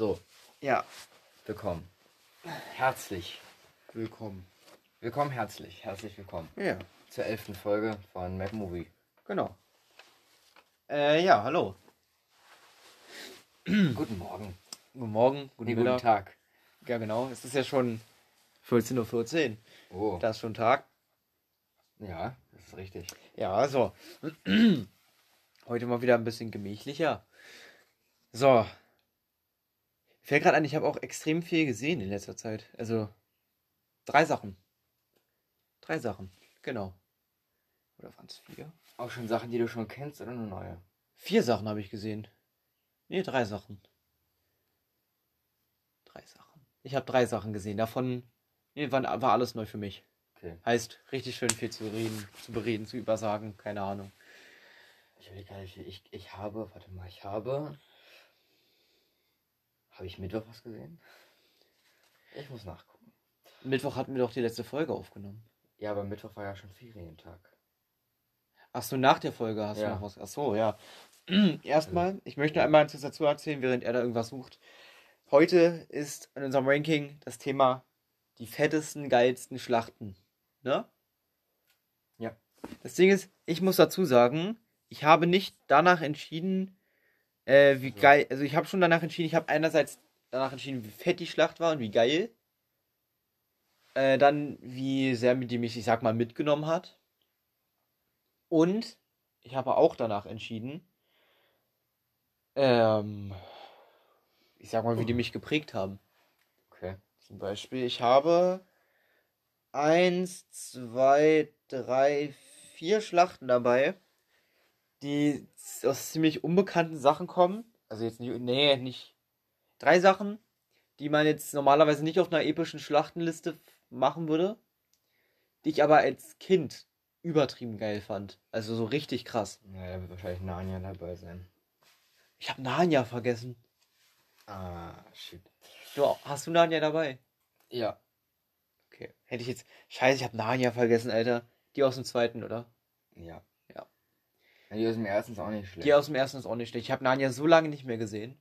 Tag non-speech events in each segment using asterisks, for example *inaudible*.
So, Ja, willkommen. Herzlich. willkommen. Willkommen herzlich. Herzlich willkommen Ja, zur elften Folge von Mac Movie. genau. Äh, ja, hallo. *clears throat* Guten Morgen. Guten Morgen, guten Nee, guten. Tag. Ja, genau. Es ist ja schon 14.14 Uhr. Oh, Da ist schon Tag. ja, das ist richtig. Ja, also. *clears throat* Heute mal wieder ein bisschen gemächlicher. So. Fällt gerade ein, ich habe auch extrem viel gesehen in letzter Zeit. Also, drei Sachen. Drei Sachen, genau. Oder waren es vier? Auch schon Sachen, die du schon kennst oder nur neue? Vier Sachen habe ich gesehen. Nee, drei Sachen. Drei Sachen. Ich habe drei Sachen gesehen. Davon nee, war, war alles neu für mich. Okay. Heißt, richtig schön viel zu reden, zu bereden, zu übersagen. Keine Ahnung. Ich, ich, ich habe, warte mal, ich habe. Habe ich Mittwoch was gesehen? Ich muss nachgucken. Mittwoch hatten wir doch die letzte Folge aufgenommen. Ja, aber Mittwoch war ja schon Ferientag. Ach so, nach der Folge hast Ja. du noch was. Ach so, ja. *clears throat* Erstmal, ich möchte einmal etwas dazu erzählen, während er da irgendwas sucht. Heute ist in unserem Ranking das Thema die fettesten, geilsten Schlachten. Ne? Ja. Das Ding ist, ich muss dazu sagen, ich habe nicht danach entschieden, äh, wie So. geil. Also ich habe schon danach entschieden, ich habe einerseits danach entschieden, wie fett die Schlacht war und wie geil. Äh, dann, wie sehr die mich, ich sag mal, mitgenommen hat. Und ich habe auch danach entschieden, ähm, ich sag mal, wie die mich geprägt haben. Okay. Zum Beispiel, ich habe eins, zwei, drei, vier Schlachten dabei, die aus ziemlich unbekannten Sachen kommen. Also jetzt nicht, nee, nicht. Drei Sachen, die man jetzt normalerweise nicht auf einer epischen Schlachtenliste machen würde, die ich aber als Kind übertrieben geil fand. Also so richtig krass. Naja, da wird wahrscheinlich Narnia dabei sein. Ich habe Narnia vergessen. Ah, shit. Du, hast du Narnia dabei? Ja. Okay. Hätte ich jetzt. Scheiße, ich habe Narnia vergessen, Alter. Die aus dem zweiten, oder? Ja. Die aus dem ersten ist auch nicht schlecht. Die aus dem ersten ist auch nicht schlecht. Ich habe Narnia so lange nicht mehr gesehen.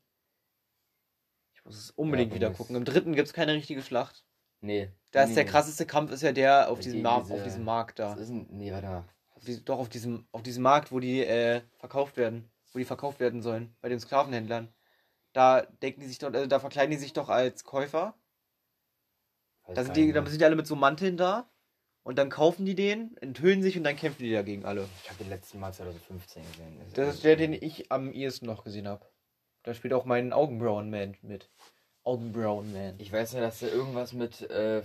Ich muss es unbedingt Ja, wieder gucken. Im dritten gibt es keine richtige Schlacht. Nee. Da ist nee, der krasseste Kampf ist ja der auf Die- diesem, Mar diese- auf diesem Markt da. Das ist ein. Nee, warte mal. Auf diesem, doch, auf diesem, auf diesem Markt, wo die äh, verkauft werden. Wo die verkauft werden sollen. Bei den Sklavenhändlern. Da denken die sich doch, also da verkleiden die sich doch als Käufer. Da sind, die, da sind die alle mit so Manteln da. Und dann kaufen die den, enthüllen sich und dann kämpfen die dagegen alle. Ich habe den letzten Mal 2015 gesehen. Das ist der, den ich am ehesten noch gesehen habe. Da spielt auch mein Augenbrauen-Man mit. Augenbrauen-Man. Ich weiß nur, dass da irgendwas mit äh,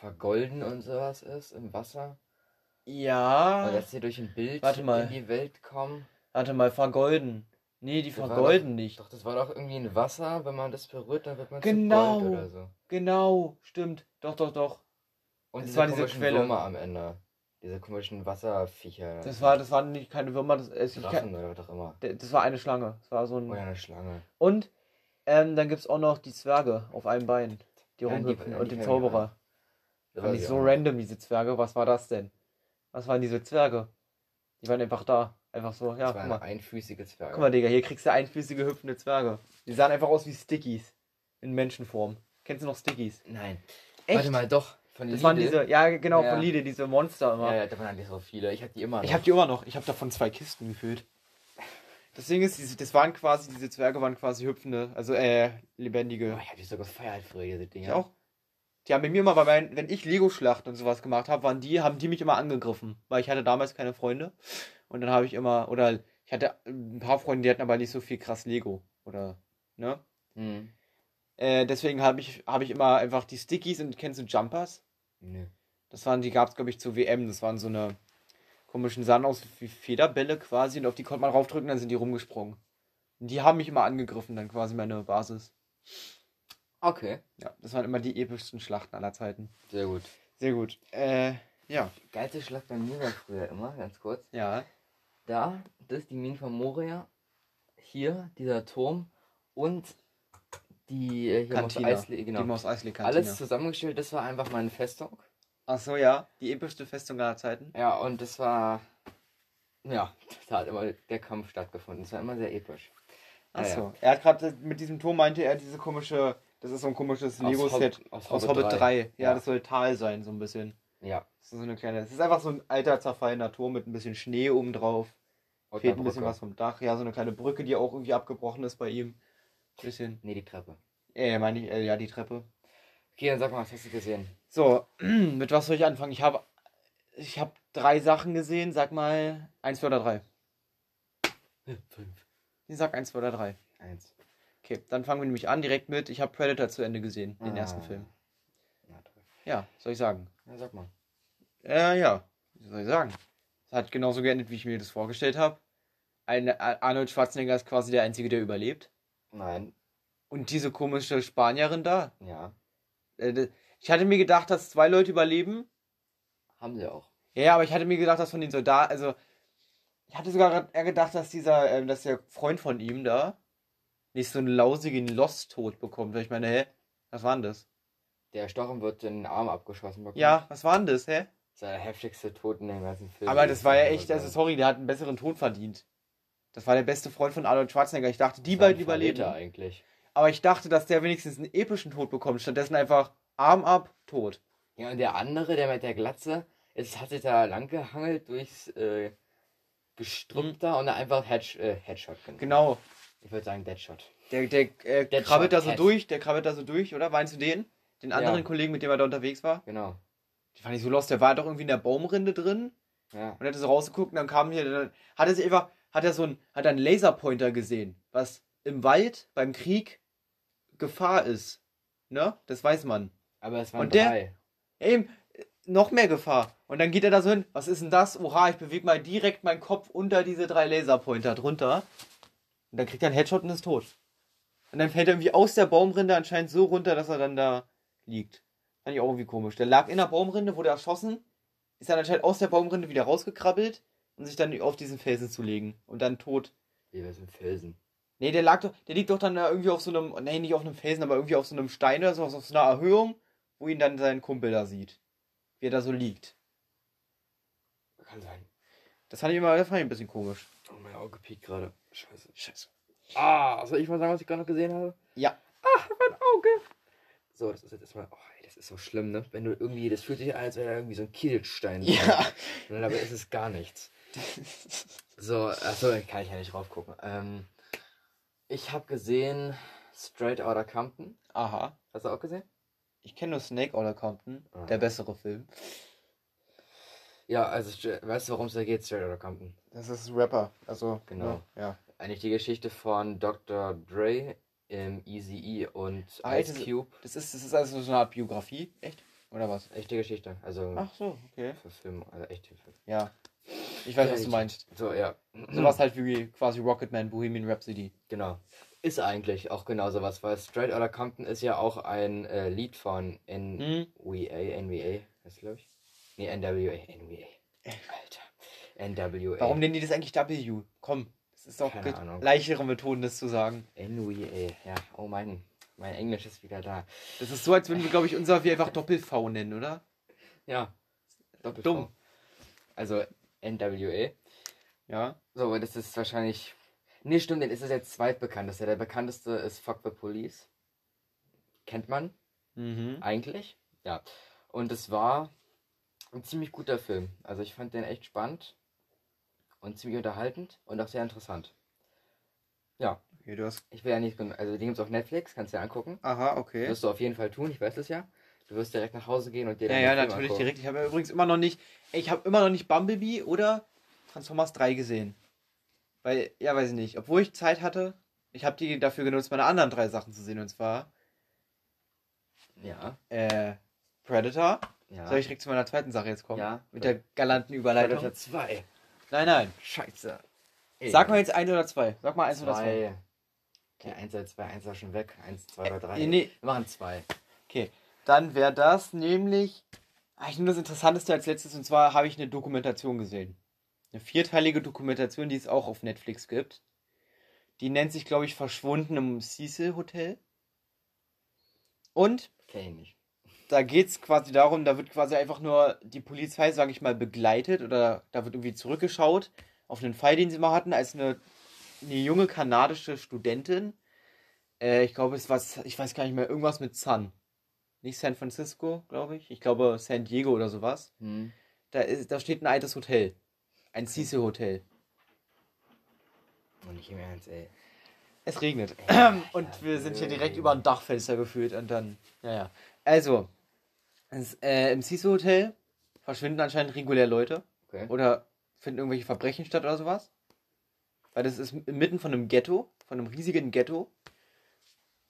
Vergolden und sowas ist im Wasser. Ja. Und dass sie durch ein Bild. Warte mal. in die Welt kommen. Warte mal, vergolden. Nee, die Das vergolden nicht. Doch, das war doch irgendwie ein Wasser. Wenn man das berührt, dann wird man Genau. zu Gold oder so. Genau, stimmt. Doch, doch, doch. Und Das diese war diese Quelle. Würmer am Ende. Diese komischen Wasserviecher. Das war, das waren nicht keine Würmer, das, es, ich, Drachen oder was auch immer. das war eine Schlange. Das war so ein. Oh ja, eine Schlange. Und ähm, dann gibt's auch noch die Zwerge auf einem Bein, die Ja, rumhüpfen und die den Zauberer. Das ich ich so auch. random, diese Zwerge. Was war das denn? Was waren diese Zwerge? Die waren einfach da. Einfach so, ja, Das war guck mal. einfüßige Zwerge. Guck mal, Digga, hier kriegst du einfüßige hüpfende Zwerge. Die sahen einfach aus wie Stickies. In Menschenform. Kennst du noch Stickies? Nein. Echt? Warte mal, doch. Von Das Lidl. waren diese, ja genau, Ja. von Lidl, diese Monster immer. Ja, ja, da waren nicht so viele. Ich hatte die immer noch. Ich hab die immer noch. Ich hab davon zwei Kisten gefüllt. Das Ding ist, diese, das waren quasi, diese Zwerge waren quasi hüpfende, also äh, lebendige. Oh, ich hab die so gefeiert früher, diese Dinger. Ich auch. Die haben bei mir immer, bei meinen, wenn ich Lego-Schlacht und sowas gemacht habe, waren die, haben die mich immer angegriffen. Weil ich hatte damals keine Freunde. Und dann habe ich immer, oder ich hatte ein paar Freunde, die hatten aber nicht so viel krass Lego. Oder, ne? Hm. Äh, deswegen habe ich, hab ich immer einfach die Stickies und kennst du Jumpers? Nö. Das waren, die gab es, glaube ich, zur WM. Das waren so eine komischen sahen aus wie Federbälle quasi und auf die konnte man raufdrücken, dann sind die rumgesprungen. Und die haben mich immer angegriffen, dann quasi meine Basis. Okay. Ja, das waren immer die epischsten Schlachten aller Zeiten. Sehr gut. Sehr gut. Äh, ja. Geilste Schlacht bei mir war früher immer, ganz kurz. Ja. Da, das ist die von Moria. Hier, dieser Turm. Und die äh. Mos Eisley, genau. Die Mos Eisley Kantina. Alles zusammengestellt, das war einfach meine Festung. Ach so, ja. Die epischste Festung aller Zeiten. Ja, und das war. Ja, *laughs* da hat immer der Kampf stattgefunden. Das war immer sehr episch. Ah, ja. Achso. Er hat gerade mit diesem Turm meinte er diese komische, das ist so ein komisches Aus Lego-Set Hob- aus aus Hobbit Hobbit 3. 3. Ja, Ja. das soll Tal sein, so ein bisschen. Ja. Das ist so eine kleine. Es ist einfach so ein alter zerfallener Turm mit ein bisschen Schnee oben drauf. Und Fehlt ein bisschen was vom Dach. Ja, so eine kleine Brücke, die auch irgendwie abgebrochen ist bei ihm. Bisschen. Nee, die Treppe. Äh, meine ich, äh, ja, die Treppe. Okay, dann sag mal, was hast du gesehen? So, *clears throat* mit was soll ich anfangen? Ich habe ich habe drei Sachen gesehen. Sag mal eins, zwei oder drei. Fünf. Ich sag eins, zwei oder drei. Eins. Okay, dann fangen wir nämlich an direkt mit. Ich habe Predator zu Ende gesehen, den Ah. ersten Film. Na. Ja, soll ich sagen? Na, sag mal. Äh, ja, wie soll ich sagen? Es hat genauso geendet, wie ich mir das vorgestellt habe. Ein Arnold Schwarzenegger ist quasi der Einzige, der überlebt. Nein. Und diese komische Spanierin da. Ja. Äh, ich hatte mir gedacht, dass zwei Leute überleben. Haben sie auch. Ja, aber ich hatte mir gedacht, dass von den Soldaten, also ich hatte sogar eher gedacht, dass dieser, ähm, dass der Freund von ihm da nicht so einen lausigen Lost-Tod bekommt. Weil ich meine, hä, was war denn das? Der erstochen wird in den Arm abgeschossen bekommen. Ja, was war denn das, hä? Das ist der heftigste Tod in dem ganzen Film. Aber das war ja echt, also sorry, der hat einen besseren Tod verdient. Das war der beste Freund von Arnold Schwarzenegger. Ich dachte, die beiden überleben. Eigentlich. Aber ich dachte, dass der wenigstens einen epischen Tod bekommt. Stattdessen einfach Arm ab, tot. Ja, und der andere, der mit der Glatze, ist, hat sich da lang gehangelt durchs äh, Gestrüpp da und dann einfach Head, äh, Headshot genommen. Genau. Ich würde sagen Deadshot. Der, der äh, Deadshot krabbelt da so durch, der krabbelt da so durch, oder? Meinst du den? Den anderen Ja. Kollegen, mit dem er da unterwegs war? Genau. Die fand ich so lost. Der war doch irgendwie in der Baumrinde drin Ja. und hat so rausgeguckt und dann kam hier, dann hat er sich einfach, hat er so ein, hat einen Laserpointer gesehen, was im Wald beim Krieg Gefahr ist. Ne? Das weiß man. Aber es waren Und der- drei. Eben, äh, noch mehr Gefahr. Und dann geht er da so hin. Was ist denn das? Oha, ich bewege mal direkt meinen Kopf unter diese drei Laserpointer drunter. Und dann kriegt er einen Headshot und ist tot. Und dann fällt er irgendwie aus der Baumrinde anscheinend so runter, dass er dann da liegt. Fand ich auch irgendwie komisch. Der lag in der Baumrinde, wurde erschossen, ist dann anscheinend aus der Baumrinde wieder rausgekrabbelt und sich dann auf diesen Felsen zu legen. Und dann tot. Wie wir sind Felsen. Nee, der lag doch, der liegt doch dann da irgendwie auf so einem, nee, nicht auf einem Felsen, aber irgendwie auf so einem Stein oder so, auf so einer Erhöhung, wo ihn dann sein Kumpel da sieht. Wie er da so liegt. Kann sein. Das fand ich immer, das fand ich ein bisschen komisch. Oh, mein Auge piekt gerade. Scheiße. Scheiße. Ah, soll ich mal sagen, was ich gerade noch gesehen habe? Ja. Ah, mein Auge. So, das ist jetzt erstmal. Oh, ey, das ist so schlimm, ne? Wenn du irgendwie, das fühlt sich an, als wäre da irgendwie so ein Kieselstein. drin. Ja. Und dabei ist es gar nichts. *laughs* So, achso, kann ich ja nicht drauf gucken. Ähm, ich habe gesehen Straight Outta Compton. Aha. Hast du auch gesehen? Ich kenne nur Snake Otter Compton, Ah. der bessere Film. Ja, also, weißt du, worum es da geht, Straight Outta Compton? Das ist ein Rapper, also. Genau. Ja. Eigentlich die Geschichte von Dr. Dre, ähm, Eazy-E und Ah, Ice das Cube. Das ist, das ist also so eine Art Biografie, echt? Oder was? Echte Geschichte. Also, Ach so, okay. für Film, also echte Film. Ja. Ich weiß, was du ich- meinst. So, ja. Sowas halt wie quasi Rocketman, Bohemian Rhapsody. Genau. Ist eigentlich auch genau sowas, weil Straight Outta Compton ist ja auch ein äh, Lied von? NWA, NWA, heißt glaube ich. Nee, NWA, NWA. Alter. NWA. Warum nennen die das eigentlich W? Komm, das ist doch leichere Methoden, das zu sagen. NWA, ja. Oh mein, mein Englisch ist wieder da. Das ist so, als würden wir, glaube ich, unser wie einfach Doppel-V nennen, oder? Ja. Doppelt Dumm. Also NWA. Ja. So, das ist wahrscheinlich. Nee, stimmt, den ist es jetzt zweitbekannteste. Der bekannteste ist Fuck the Police. Kennt man Mhm. eigentlich. Ja. Und es war ein ziemlich guter Film. Also ich fand den echt spannend und ziemlich unterhaltend und auch sehr interessant. Ja, Okay, du hast. ich will ja nicht. Also den gibt's auf Netflix, kannst du dir angucken. Aha, okay. Wirst du auf jeden Fall tun, ich weiß es ja. Du wirst direkt nach Hause gehen und dir Ja, ja, natürlich direkt. Ich habe ja übrigens immer noch nicht, ich habe immer noch nicht Bumblebee oder Transformers 3 gesehen. Weil, ja, weiß ich nicht. Obwohl ich Zeit hatte, ich habe die dafür genutzt, meine anderen drei Sachen zu sehen. Und zwar, Ja, äh, Predator. ja. Soll ich direkt zu meiner zweiten Sache jetzt kommen? Ja. Mit der galanten Überleitung. Predator 2. Nein, nein. Scheiße. Sag mal jetzt eins oder zwei. Sag mal eins oder zwei. zwei. Okay, eins oder zwei, eins war schon weg. Eins, zwei oder drei. Äh, nee. Wir machen zwei. Okay, dann wäre das nämlich eigentlich nur das Interessanteste als letztes. Und zwar habe ich eine Dokumentation gesehen. Eine vierteilige Dokumentation, die es auch auf Netflix gibt. Die nennt sich, glaube ich, Verschwunden im Cecil Hotel. Und da geht es quasi darum, da wird quasi einfach nur die Polizei, sage ich mal, begleitet oder da wird irgendwie zurückgeschaut auf einen Fall, den sie mal hatten, als eine eine junge kanadische Studentin. Äh, ich glaube, es war, ich weiß gar nicht mehr, irgendwas mit Sun. Nicht San Francisco, glaube ich. Ich glaube San Diego oder sowas. Hm. Da, ist, da steht ein altes Hotel. Ein Cecil Hotel. Und nicht im Ernst, ey. Es regnet. Ja, *clears throat* und ja, wir sind hier direkt über ein Dachfenster gefühlt und dann, ja, ja. Also, es, äh, im Cecil Hotel verschwinden anscheinend regulär Leute Okay. oder finden irgendwelche Verbrechen statt oder sowas. Weil das ist mitten von einem Ghetto, von einem riesigen Ghetto.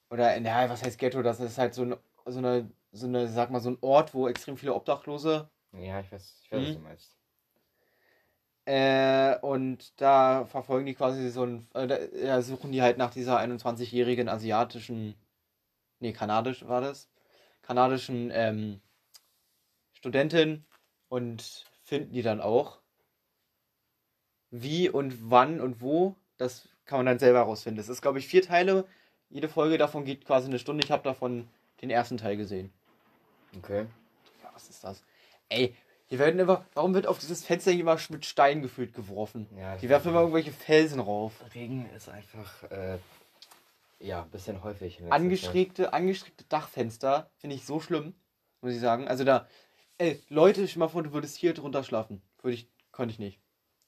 Oder, naja, was heißt Ghetto? Das ist halt so, ein, so eine, so eine, sag mal, so ein Ort, wo extrem viele Obdachlose Ja, ich weiß, ich weiß was Mhm. du meinst. Äh, und da verfolgen die quasi so ein, äh, da, ja, suchen die halt nach dieser 21-jährigen asiatischen, nee, kanadisch war das, kanadischen ähm, Studentin und finden die dann auch. Wie und wann und wo, das kann man dann selber herausfinden. Es ist, glaube ich, vier Teile. Jede Folge davon geht quasi eine Stunde. Ich habe davon den ersten Teil gesehen. Okay. Ja, was ist das? Ey, hier werden immer. Warum wird auf dieses Fenster immer mit Steinen gefühlt geworfen? Ja, Die werfen immer irgendwelche Felsen rauf. Regen ist einfach, äh, ja, ein bisschen häufig. Angestrebte, angestrebte Dachfenster finde ich so schlimm, muss ich sagen. Also da, ey, Leute, stell mal vor, du würdest hier drunter schlafen. Würde ich, konnte ich nicht.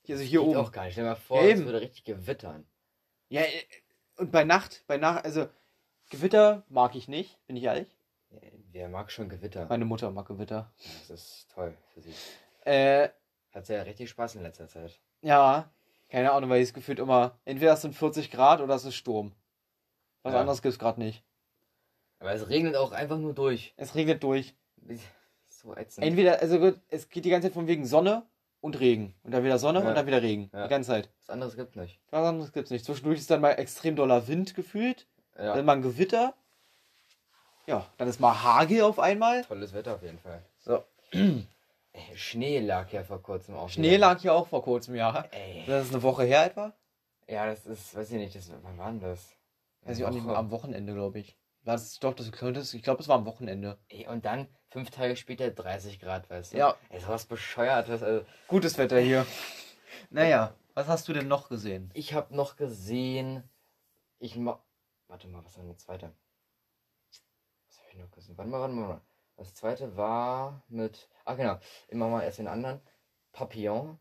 Hier, also hier Geht oben. auch gar nicht. Stell dir mal vor, Ja, es eben. würde richtig gewittern. Ja, äh, und bei Nacht, bei Nacht, also Gewitter mag ich nicht, bin ich ehrlich. Wer mag schon Gewitter? Meine Mutter mag Gewitter. Das ist toll für sie. Äh, Hat sie ja richtig Spaß in letzter Zeit. ja, keine Ahnung, weil es gefühlt immer, entweder es sind 40 Grad oder es ist Sturm. Was Ja. anderes gibt es gerade nicht. Aber es regnet auch einfach nur durch. Es regnet durch. *laughs* So ätzend. Entweder, also gut, es geht die ganze Zeit von wegen Sonne und Regen. Und dann wieder Sonne Ja. und dann wieder Regen. Ja. Die ganze Zeit. Was anderes gibt's nicht. Was anderes gibt's nicht. Zwischendurch ist dann mal extrem doller Wind gefühlt. Ja. Dann mal ein Gewitter. Ja, dann ist mal Hagel auf einmal. Tolles Wetter auf jeden Fall. So. Ey, *clears throat* Schnee lag ja vor kurzem auch. Schnee wieder. lag hier auch vor kurzem, ja. Ey. Das ist eine Woche her etwa. Ja, das ist, weiß ich nicht, das, wann war denn das? Weiß ich auch nicht, am Wochenende, glaube ich. War das doch, das könnte ich glaube, es war am Wochenende. Ey, und dann fünf Tage später 30 Grad, weißt du? Ja. Ey, sowas bescheuertes. Also, Gutes Wetter hier. Naja, was hast du denn noch gesehen? ich habe noch gesehen. Ich. Warte mal, was war denn der zweite? Was habe ich noch gesehen? Warte mal, warte mal. Das zweite war mit. Ah, genau. Immer mal erst den anderen. Papillon.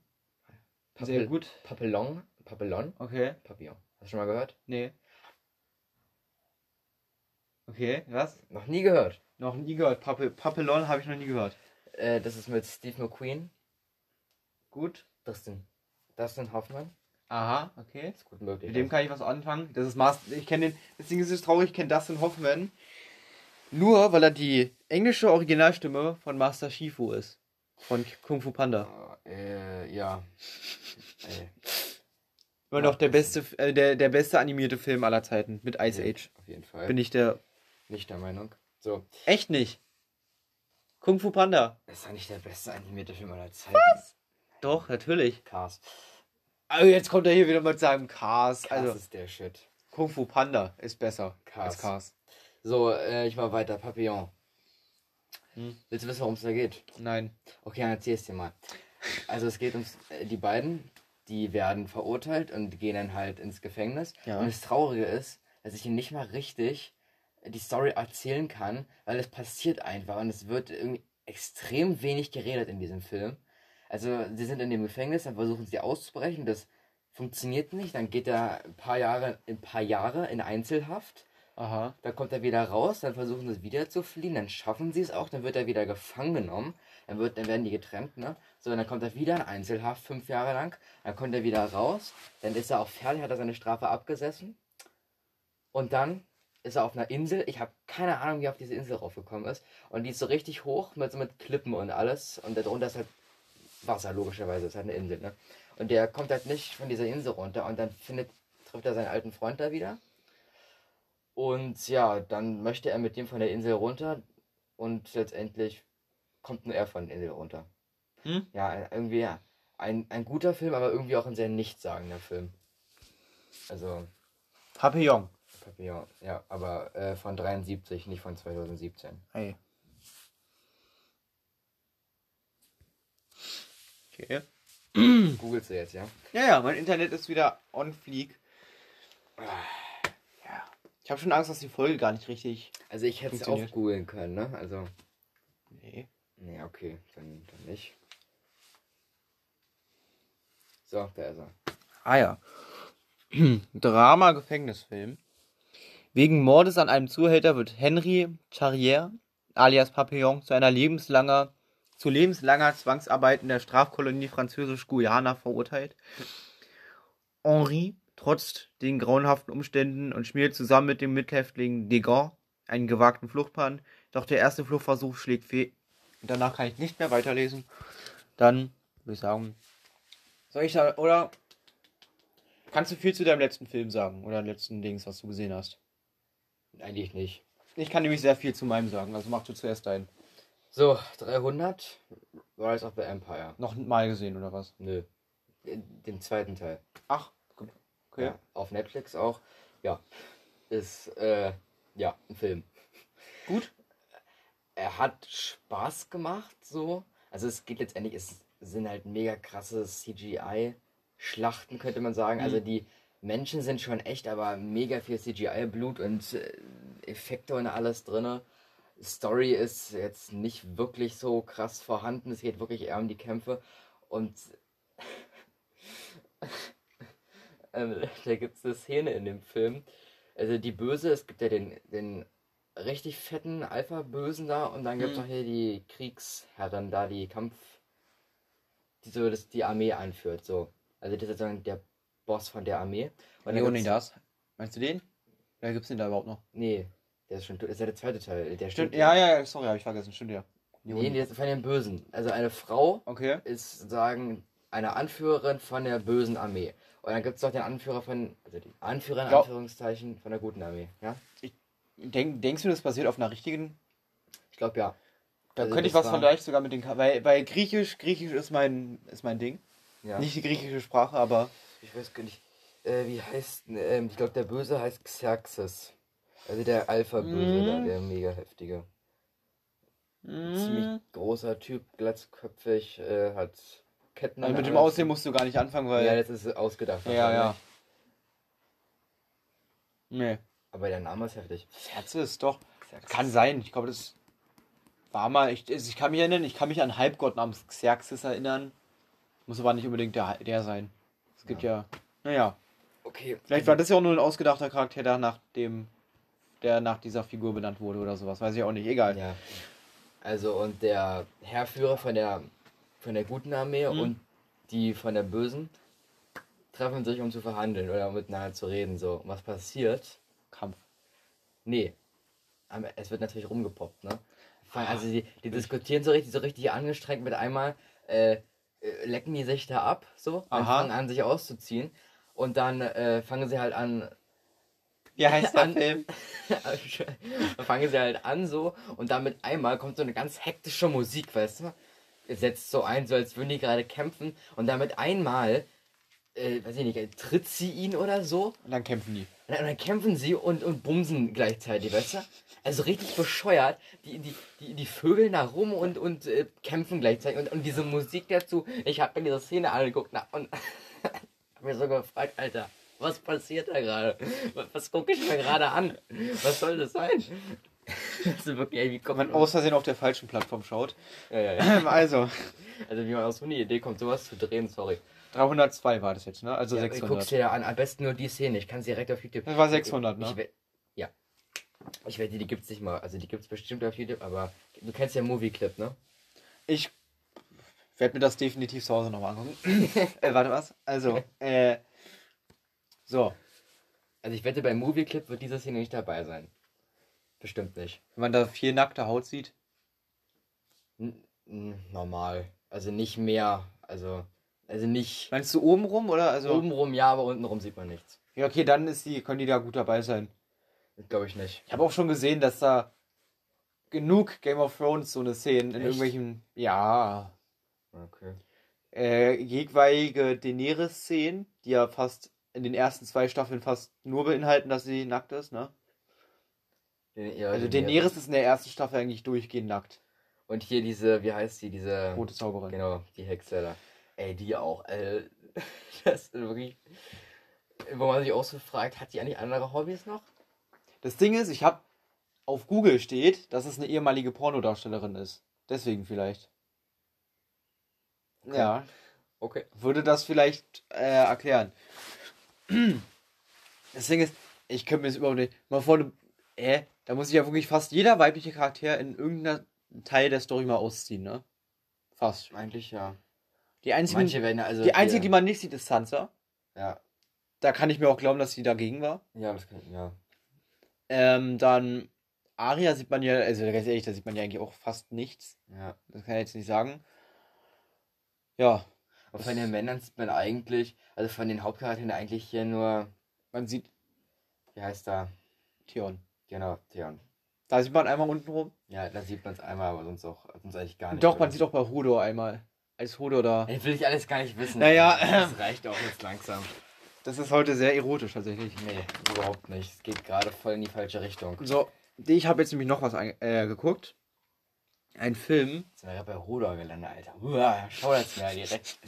Sehr Papil- gut. Papillon. Papillon. Okay. Papillon. Hast du schon mal gehört? Nee. Okay, was? Noch nie gehört. Noch nie gehört. Papillon habe ich noch nie gehört. Äh, das ist mit Steve McQueen. Gut. Dustin. Dustin Hoffmann. Aha, okay. Ist gut möglich. Mit dem kann ich was anfangen. Das ist Master. Ich kenne den. Deswegen ist es traurig, ich kenne Dustin Hoffman. Nur weil er die englische Originalstimme von Master Shifu ist. Von Kung Fu Panda. Äh, ja. Ey, Immer noch der das- beste, äh, der, der beste animierte Film aller Zeiten. Mit Ice Age. Auf jeden Fall. Bin ich der. nicht der Meinung. So. Echt nicht. Kung Fu Panda. Ist ja nicht der beste animierte Film aller Zeiten. Doch, natürlich. Cars. Also jetzt kommt er hier wieder mit seinem Cars. Cars Also ist der Shit. Kung Fu Panda ist besser Cars. als Cars. So, äh, ich war weiter. Papillon. Hm. Willst du wissen, worum es da geht? Nein. Okay, dann erzähl es dir mal. Also es geht ums, äh, die beiden, die werden verurteilt und gehen dann halt ins Gefängnis. Ja. Und das Traurige ist, dass ich ihnen nicht mal richtig die Story erzählen kann, weil es passiert einfach und es wird irgendwie extrem wenig geredet in diesem Film. Also sie sind in dem Gefängnis, dann versuchen sie auszubrechen, das funktioniert nicht, dann geht er ein paar Jahre, ein paar Jahre in Einzelhaft. Aha. Dann kommt er wieder raus, dann versuchen sie wieder zu fliehen, dann schaffen sie es auch, dann wird er wieder gefangen genommen, dann, wird, dann werden die getrennt, ne? So, dann kommt er wieder in Einzelhaft, fünf Jahre lang, dann kommt er wieder raus, dann ist er auch fertig, hat er seine Strafe abgesessen und dann ist er auf einer Insel, ich habe keine Ahnung, wie er auf diese Insel raufgekommen ist und die ist so richtig hoch mit, so mit Klippen und alles und darunter ist halt Wasser, logischerweise, ist halt eine Insel, ne? Und der kommt halt nicht von dieser Insel runter und dann findet, trifft er seinen alten Freund da wieder und ja, dann möchte er mit dem von der Insel runter und letztendlich kommt nur er von der Insel runter. Hm? Ja, irgendwie ja, ein, ein guter Film, aber irgendwie auch ein sehr nichtssagender Film. Also, Papillon. Papillon, ja, aber äh, von 73, nicht von 2017. Hey. Okay. *clears throat* Googelst du jetzt, ja? Ja, ja, mein Internet ist wieder on fleek. Ja. Ich habe schon Angst, dass die Folge gar nicht richtig. Also ich hätte es auch googeln können, ne? Also. Nee. Nee, okay, dann, dann nicht. So, da ist er. Ah ja. *clears throat* Drama-Gefängnisfilm. Wegen Mordes an einem Zuhälter wird Henry Charrier, alias Papillon, zu einer lebenslanger, zu lebenslanger Zwangsarbeit in der Strafkolonie Französisch-Guyana verurteilt. Henri trotzt den grauenhaften Umständen und schmiert zusammen mit dem Mithäftling Degan einen gewagten Fluchtplan. Doch der erste Fluchtversuch schlägt fehl. Danach kann ich nicht mehr weiterlesen. Dann würde ich sagen, soll ich da, oder kannst du viel zu deinem letzten Film sagen oder letzten Dings, was du gesehen hast? Eigentlich nicht. Ich kann nämlich sehr viel zu meinem sagen, also mach du zuerst deinen. So, 300. Rise of the Empire. Noch mal gesehen oder was? Nö. Den zweiten Teil. Ach, gut. okay. Ja, auf Netflix auch. Ja. Ist, äh, ja, ein Film. Gut. Er hat Spaß gemacht, so. Also es geht letztendlich, es sind halt mega krasse CGI-Schlachten, könnte man sagen. Also Mhm. die Menschen sind schon echt, aber mega viel CGI-Blut und äh, Effekte und alles drinne. Story ist jetzt nicht wirklich so krass vorhanden. Es geht wirklich eher um die Kämpfe. Und *laughs* ähm, da gibt es eine Szene in dem Film. Also die Böse, es gibt ja den, den richtig fetten Alpha-Bösen da und dann gibt es Mhm. noch hier die Kriegsherren da, die Kampf, die so das, die Armee anführt. So. Also das ist sozusagen der Boss von der Armee. Und dann gibt's- Leonidas. Meinst du den? Wer gibt's den da überhaupt noch? Nee, der ist schon ist ja der zweite Teil. Der Stimmt, ja, ja, ja, sorry, habe ich vergessen, stimmt ja. Nee, der ist von den Bösen. Also eine Frau Okay. ist sozusagen eine Anführerin von der bösen Armee. Und dann gibt es noch den Anführer von, also die Anführer in Ja. Anführungszeichen von der guten Armee. Ja? Denk, denkst du, das basiert auf einer richtigen? Ich glaube ja. Da Also könnte ich was vergleichen sogar mit den weil, weil Griechisch, Griechisch ist mein ist mein Ding. ja. Nicht die griechische Sprache, aber Ich weiß gar nicht. Äh, wie heißt, ähm, ich glaube der Böse heißt Xerxes. Also der Alpha-Böse, Mhm. da, der mega heftige. Ziemlich großer Typ, glatzköpfig, äh, hat Ketten also mit dem. Aussehen musst du gar nicht anfangen, weil Ja, das ist ausgedacht. ja, ja. Nee. Aber der Name ist heftig. Herz ist doch. Xerxes. Kann sein. Ich glaube, das war mal. Ich, ich kann mich erinnern, ich kann mich an einen Halbgott namens Xerxes erinnern. Muss aber nicht unbedingt der, der sein. Es gibt ja. Naja. Okay. Vielleicht war das ja auch nur ein ausgedachter Charakter, der nach dem. Der nach dieser Figur benannt wurde oder sowas. Weiß ich auch nicht. Egal. Ja. Also und der Herrführer von der von der guten Armee Mhm. und die von der bösen treffen sich, um zu verhandeln oder um miteinander zu reden. So, Und was passiert? Kampf. Nee. Aber es wird natürlich rumgepoppt, ne? Ah, Also die, die diskutieren so richtig, so richtig angestrengt mit einmal, äh, äh, lecken die sich da ab, so, und fangen an, sich auszuziehen. Und dann äh, fangen sie halt an, Wie heißt der An- Film? dann *laughs* fangen sie halt an so und dann mit einmal kommt so eine ganz hektische Musik, weißt du? Setzt so ein, so als würden die gerade kämpfen und dann mit einmal, äh, weiß ich nicht, tritt sie ihn oder so Und dann kämpfen die. und dann, und dann kämpfen sie und, und bumsen gleichzeitig, weißt du? Also richtig bescheuert. Die, die, die, die vögeln da rum und, und äh, kämpfen gleichzeitig. Und, und diese Musik dazu, ich habe mir diese Szene angeguckt na, und *laughs* hab mir so gefragt, Alter, was passiert da gerade? Was, gucke ich mir gerade an? Was soll das sein? Ist wirklich, ey, wie kommt Wenn man aus Versehen auf der falschen Plattform schaut. ja, ja, ja. *laughs* Also, Also wie man aus so eine Idee kommt, sowas zu drehen, sorry. 302 war das jetzt, ne? Also Ja, 600. guckst dir ja an, am besten nur die Szene. Ich kann sie direkt auf YouTube. Das war 600, ne? Ich, ja. Ich wette, die gibt's nicht mal. Also die gibt's bestimmt auf YouTube, aber du kennst ja Movie Clip, ne? Ich werde mir das definitiv zu Hause nochmal angucken. *laughs* äh, warte, was? Also, *laughs* äh. So, Also ich wette, bei Movie Clip wird diese Szene nicht dabei sein. Bestimmt nicht. wenn man da viel nackte Haut sieht. N normal. Also nicht mehr. Also, also nicht Meinst du oben rum oder? Also, obenrum ja, aber untenrum sieht man nichts. Ja, okay, dann ist die, können die da gut dabei sein. Glaube ich nicht. Ich habe auch schon gesehen, dass da genug Game of Thrones so eine Szenen in Echt? irgendwelchen. Ja. Okay. Äh, jeweilige Daenerys-Szenen, die ja fast in den ersten zwei Staffeln fast nur beinhalten, dass sie nackt ist, ne? Den- ja, Also Daenerys ist in der ersten Staffel eigentlich durchgehend nackt. Und hier diese, wie heißt sie, diese. Rote Zauberin. Genau, die Hexe da. Ey, die auch. Äh, *laughs* das ist wirklich. wo man sich auch so fragt, hat die eigentlich andere Hobbys noch? Das Ding ist, ich habe auf Google steht, dass es eine ehemalige Pornodarstellerin ist. Deswegen vielleicht. Okay. Ja, Okay. würde das vielleicht äh, erklären. Das Ding ist, ich könnte mir das überhaupt nicht. Mal vor, äh, da muss sich ja wirklich fast jeder weibliche Charakter in irgendeiner Teil der Story mal ausziehen, ne? Fast. Eigentlich ja. Die einzige, Manche werden also. die einzige, die man nicht sieht, ist Sansa. Ja. Da kann ich mir auch glauben, dass sie dagegen war. Ja, das kann. Ja. Ähm, dann Aria sieht man ja, also ganz ehrlich, da sieht man ja eigentlich auch fast nichts. Ja. Das kann ich jetzt nicht sagen. Ja, Und von den Männern sieht man eigentlich, also von den Hauptcharakteren eigentlich hier nur, man sieht wie heißt da? Theon. Genau, Theon. Da sieht man einmal unten rum. Ja, da sieht man es einmal, aber sonst auch, sonst eigentlich gar nicht. Doch, man oder? sieht auch bei Hodor einmal. Als Hodor da. Ich will ich alles gar nicht wissen. Naja, Das reicht auch jetzt langsam. Das ist heute sehr erotisch tatsächlich. Nee, überhaupt nicht. Es geht gerade voll in die falsche Richtung. So, ich habe jetzt nämlich noch was äh, geguckt. Ein Film. Jetzt sind wir gerade bei Hodor gelandet, Alter. Uah, schau jetzt mir direkt.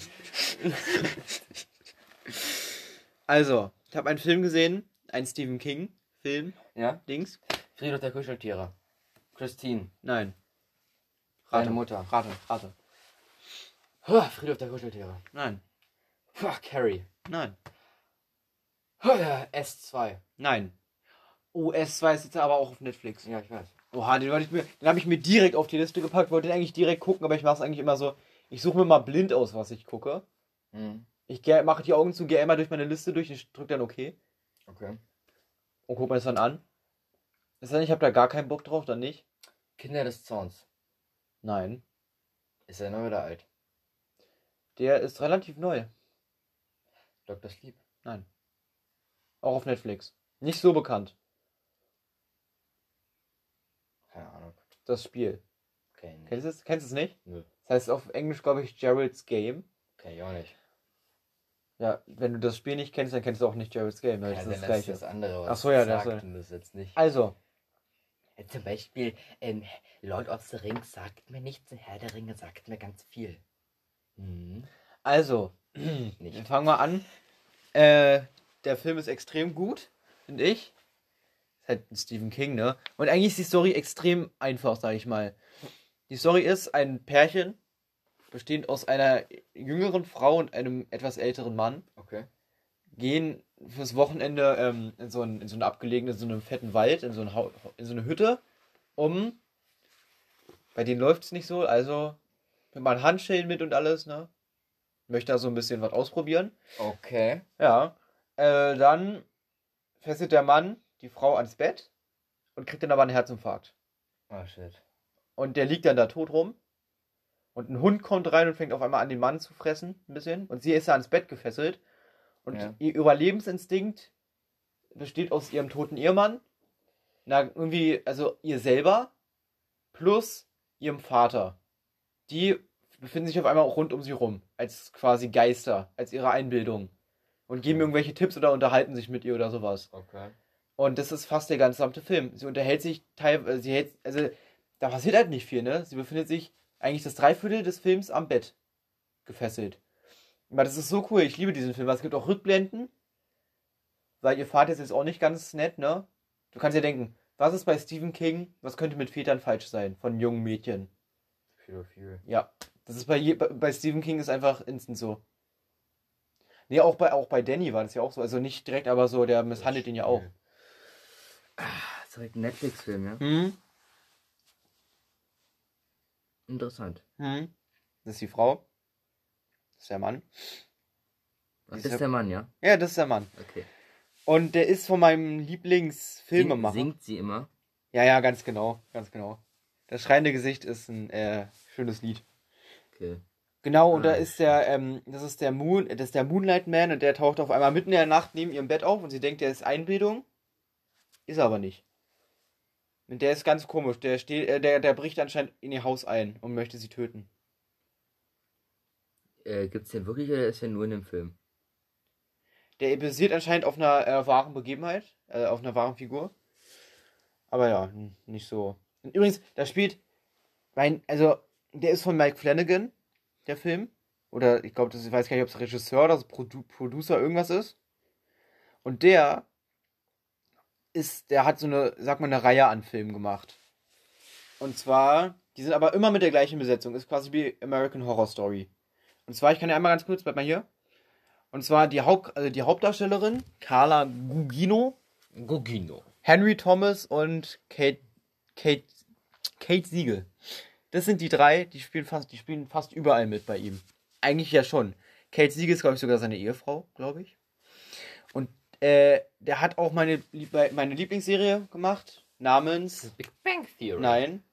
Also, ich habe einen Film gesehen. Ein Stephen King Film. Ja? Dings. Friedhof der Kuscheltiere. Christine. Nein. Deine Mutter. Rate, rate. Huh, Friedhof der Kuscheltiere. Nein. Huh, Carrie. Nein. Huh, ja, S2. Nein. Oh, S2 ist jetzt aber auch auf Netflix. Ja, ich weiß. Oha, den, wollte ich mir- den habe ich mir direkt auf die Liste gepackt. Wollte den eigentlich direkt gucken, aber ich mache es eigentlich immer so. Ich suche mir mal blind aus, was ich gucke. Hm. Ich mache die Augen zu, gehe einmal durch meine Liste durch und drücke dann OK Okay. und gucke mir das dann an. Ist dann, ich habe da gar keinen Bock drauf, dann nicht? Kinder des Zorns. Nein. Ist er neu oder alt? Der ist relativ neu. Dr. Sleep. Nein. Auch auf Netflix. Nicht so bekannt, Keine Ahnung. Das Spiel. Okay. Kennst du es? Kennst du es nicht? Nö. Das heißt auf Englisch, glaube ich, Gerald's Game. Kenn ich auch nicht. Ja, wenn du das Spiel nicht kennst, dann kennst du auch nicht Gerald's Game. weil Kann Das ist das gleiche. das andere was Ach so, ja, das sagt soll- und das jetzt nicht. Also, Zum Beispiel, ähm, Lord of the Rings sagt mir nichts, Herr der Ringe sagt mir ganz viel. Mhm. also, Nicht. *clears throat* Fangen wir an. Äh, der Film ist extrem gut, finde ich. Ist halt ein Stephen King, ne? Und eigentlich ist die Story extrem einfach, sage ich mal. Die Story ist ein Pärchen, bestehend aus einer jüngeren Frau und einem etwas älteren Mann, Okay. gehen fürs Wochenende ähm, in, so einen, in so einen abgelegenen, so einen fetten Wald, in so, ein in so eine Hütte, um. Bei denen läuft es nicht so, also mit mal Handschellen mit und alles, ne? Möchte da so ein bisschen was ausprobieren. Okay. Ja. Äh, dann fesselt der Mann die Frau ans Bett und kriegt dann aber einen Herzinfarkt. Oh shit. Und der liegt dann da tot rum. Und ein Hund kommt rein und fängt auf einmal an, den Mann zu fressen, ein bisschen. Und sie ist da ans Bett gefesselt. Und Ja. ihr Überlebensinstinkt besteht aus ihrem toten Ehemann, na, irgendwie, also ihr selber, plus ihrem Vater. Die befinden sich auf einmal auch rund um sie rum, als quasi Geister, als ihre Einbildung. Und geben Ja. irgendwelche Tipps oder unterhalten sich mit ihr oder sowas. Okay. Und das ist fast der gesamte Film. Sie unterhält sich teilweise, sie hält, also da passiert halt nicht viel, ne? Sie befindet sich eigentlich das Dreiviertel des Films am Bett gefesselt. Aber das ist so cool, ich liebe diesen Film. Es gibt auch Rückblenden, weil ihr Vater ist jetzt auch nicht ganz nett, ne? Du kannst ja denken, was ist bei Stephen King, was könnte mit Vätern falsch sein von jungen Mädchen? Pädophil. Ja, das ist bei, je, bei, bei Stephen King ist einfach instant so. Nee, auch bei, auch bei Danny war das ja auch so. Also nicht direkt, aber so, der misshandelt ihn ja auch. Ah, halt ein Netflix-Film, ja? Hm? Interessant. Hm. Das ist die Frau. Das ist der Mann. Das ist der Mann, ja? Ja, das ist der Mann. Okay. Und der ist von meinem Lieblingsfilmemacher. Sing, singt sie immer? Ja, ja, ganz genau. Ganz genau. Das schreiende Gesicht ist ein äh, schönes Lied. Okay. Genau, und da Ah, ist der, ähm, das ist der Moon, das ist der Moonlight Man und der taucht auf einmal mitten in der Nacht neben ihrem Bett auf und sie denkt, der ist Einbildung. Ist er aber nicht. Und der ist ganz komisch. Der steht, äh, der, der bricht anscheinend in ihr Haus ein und möchte sie töten. Äh, gibt's den wirklich oder ist der nur in dem Film? Der basiert anscheinend auf einer äh, wahren Begebenheit, äh, auf einer wahren Figur. Aber ja, nicht so. Und übrigens, da spielt, mein, also, der ist von Mike Flanagan, der Film. Oder ich glaube, ich weiß gar nicht, ob es Regisseur oder Produ Producer irgendwas ist. Und der ist, der hat so eine, sag mal, eine Reihe an Filmen gemacht. Und zwar, die sind aber immer mit der gleichen Besetzung. Ist quasi wie American Horror Story. Und zwar, ich kann ja einmal ganz kurz, bleib mal hier. Und zwar die, Haupt, also die Hauptdarstellerin, Carla Gugino, Gugino. Henry Thomas und Kate, Kate, Kate Siegel. Das sind die drei, die spielen fast, die spielen fast überall mit bei ihm. Eigentlich ja schon. Kate Siegel ist, glaube ich, sogar seine Ehefrau, glaube ich. Äh, der hat auch meine, meine Lieblingsserie gemacht, namens Big Bang Theory. Nein.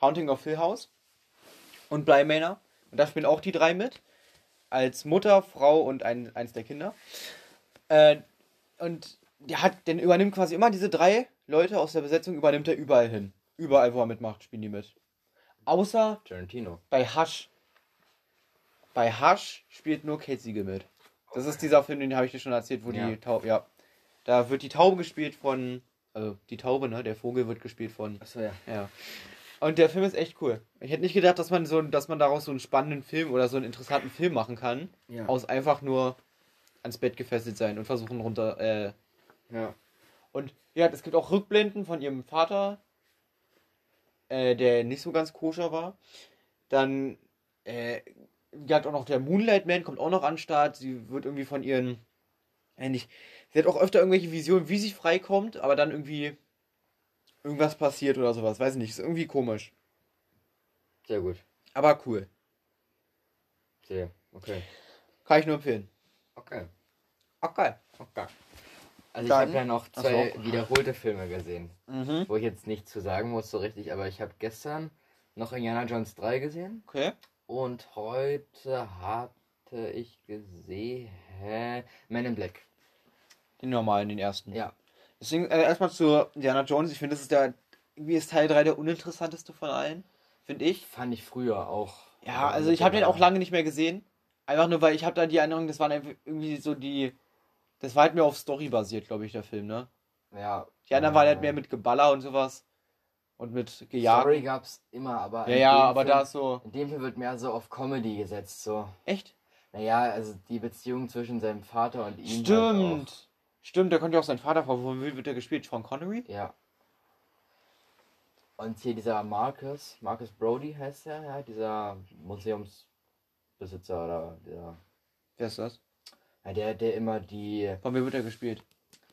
Haunting of Hill House. Und Bly Manor. Und da spielen auch die drei mit. Als Mutter, Frau und ein, eins der Kinder. Äh, und der hat, den übernimmt quasi immer diese drei Leute aus der Besetzung, übernimmt er überall hin. Überall, wo er mitmacht, spielen die mit. Außer Tarantino. bei Hush. Bei Hush spielt nur Kate Siegel mit. Das ist dieser Film, den habe ich dir schon erzählt, wo Ja. die Taube, ja. Da wird die Taube gespielt von, also die Taube, ne? Der Vogel wird gespielt von Achso, ja. ja. Und der Film ist echt cool. Ich hätte nicht gedacht, dass man so, dass man daraus so einen spannenden Film oder so einen interessanten Film machen kann. Ja. Aus einfach nur ans Bett gefesselt sein und versuchen runter. Äh. ja. Und ja, es gibt auch Rückblenden von ihrem Vater, äh, der nicht so ganz koscher war. Dann äh, die hat auch noch der Moonlight Man kommt auch noch an den Start. Sie wird irgendwie von ihren nicht, sie hat auch öfter irgendwelche Visionen, wie sie freikommt, aber dann irgendwie irgendwas passiert oder sowas. Weiß ich nicht. Ist irgendwie komisch. Sehr gut. Aber cool. Sehr. Okay. Kann ich nur empfehlen. Okay. Okay. Okay. Also ich habe ja noch zwei so. wiederholte Filme gesehen, Mhm. wo ich jetzt nichts zu sagen muss so richtig, aber ich habe gestern noch Indiana Jones 3 gesehen Okay. Und heute hatte ich gesehen Man in Black. Den normalen, den ersten. Ja. Deswegen äh, erstmal zu Indiana Jones. Ich finde, das ist der. Irgendwie ist Teil 3 der uninteressanteste von allen. Finde ich. Fand ich früher auch. Ja, also ich habe den auch lange nicht mehr gesehen. Einfach nur, weil ich habe da die Erinnerung, das waren irgendwie so die. Das war halt mehr auf Story basiert, glaube ich, der Film, ne? Ja. Die anderen waren halt mehr mit Geballer und sowas. Und mit Gejagt. Story gab's immer, aber. Ja, ja, aber Film, da ist so. In dem Film wird mehr so auf Comedy gesetzt, so. Echt? Naja, also die Beziehung zwischen seinem Vater und ihm. Halt Stimmt. Stimmt, da konnte ja auch sein Vater vor. Wo wird der gespielt? Sean Connery? Ja. Und hier dieser Marcus, Marcus Brody heißt er, ja, dieser Museumsbesitzer oder der, Wer ist das? ja, der, der immer die, Von wem wird er gespielt?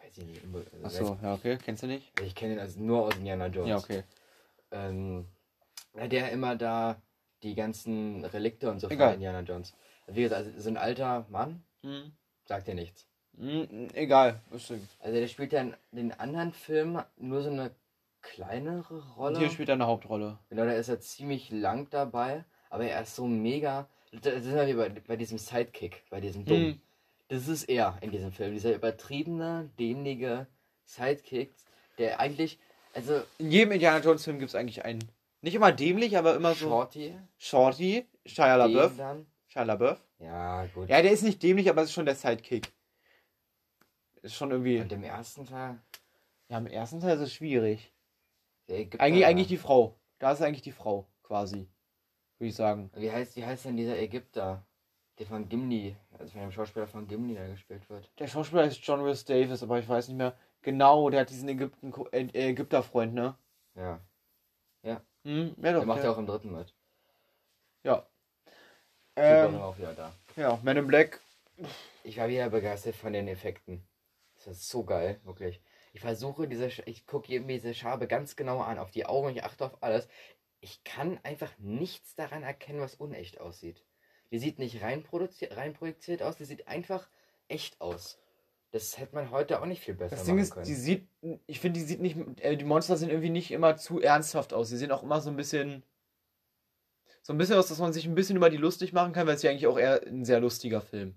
weiß ich nicht, also Achso, ja, okay. Kennst du nicht? ich kenne ihn also nur aus Indiana Jones. Ja, okay. Ähm, der immer da die ganzen Relikte und so Egal. von Indiana Jones. Wie gesagt, also so ein alter Mann, Hm. sagt dir nichts. Hm, egal, bestimmt. Also der spielt ja in den anderen Filmen nur so eine kleinere Rolle. Hier spielt er eine Hauptrolle. Genau, da ist er ziemlich lang dabei, aber er ist so mega. Das ist ja wie bei, bei diesem Sidekick, bei diesem Dumm. Hm. Das ist er in diesem Film, dieser übertriebene, dämliche Sidekick, der eigentlich, also In jedem Indiana Jones Film gibt es eigentlich einen. Nicht immer dämlich, aber immer so. Shorty, Shorty, Shia LaBeouf. Shia LaBeouf. Ja, gut. Ja, der ist nicht dämlich, aber es ist schon der Sidekick. Ist schon irgendwie. Und im ersten Teil, Ja, im ersten Teil ist es schwierig. der Ägypter, Eigentlich, eigentlich die Frau. Da ist eigentlich die Frau, quasi. Würde ich sagen. Wie heißt, wie heißt denn dieser Ägypter? Der von Gimli, also von dem Schauspieler von Gimli da gespielt wird. Der Schauspieler ist John Rhys Davis, aber ich weiß nicht mehr. Genau, der hat diesen Ägypten, Ägypter-Freund, ne? Ja. Hm, ja doch. Der macht ja auch im dritten mit. Ja. Ähm, auch wieder da. ja, Man in Black. Ich war wieder begeistert von den Effekten. Das ist so geil, wirklich. Ich versuche diese, Sch- ich gucke mir diese Schabe ganz genau an, auf die Augen, ich achte auf alles. Ich kann einfach nichts daran erkennen, was unecht aussieht. Die sieht nicht rein, rein projiziert aus, die sieht einfach echt aus. Das hätte man heute auch nicht viel besser Das Ding ist, können. die sieht, ich finde, die sieht nicht, äh, die Monster sehen irgendwie nicht immer zu ernsthaft aus. Die sehen auch immer so ein bisschen, so ein bisschen aus, dass man sich ein bisschen über die lustig machen kann, weil es ja eigentlich auch eher ein sehr lustiger Film.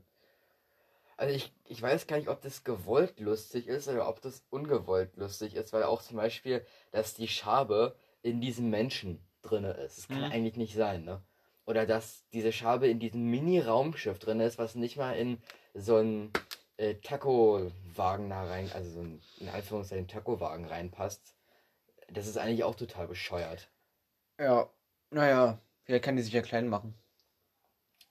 Also ich, ich weiß gar nicht, ob das gewollt lustig ist oder ob das ungewollt lustig ist, weil auch zum Beispiel, dass die Schabe in diesem Menschen drinne ist. Das kann Mhm. eigentlich nicht sein, ne? Oder dass diese Schabe in diesem Mini-Raumschiff drin ist, was nicht mal in so einen äh, Taco-Wagen da rein, also so ein, in Anführungszeichen Taco-Wagen reinpasst. Das ist eigentlich auch total bescheuert. Ja, naja, vielleicht kann die sich ja klein machen.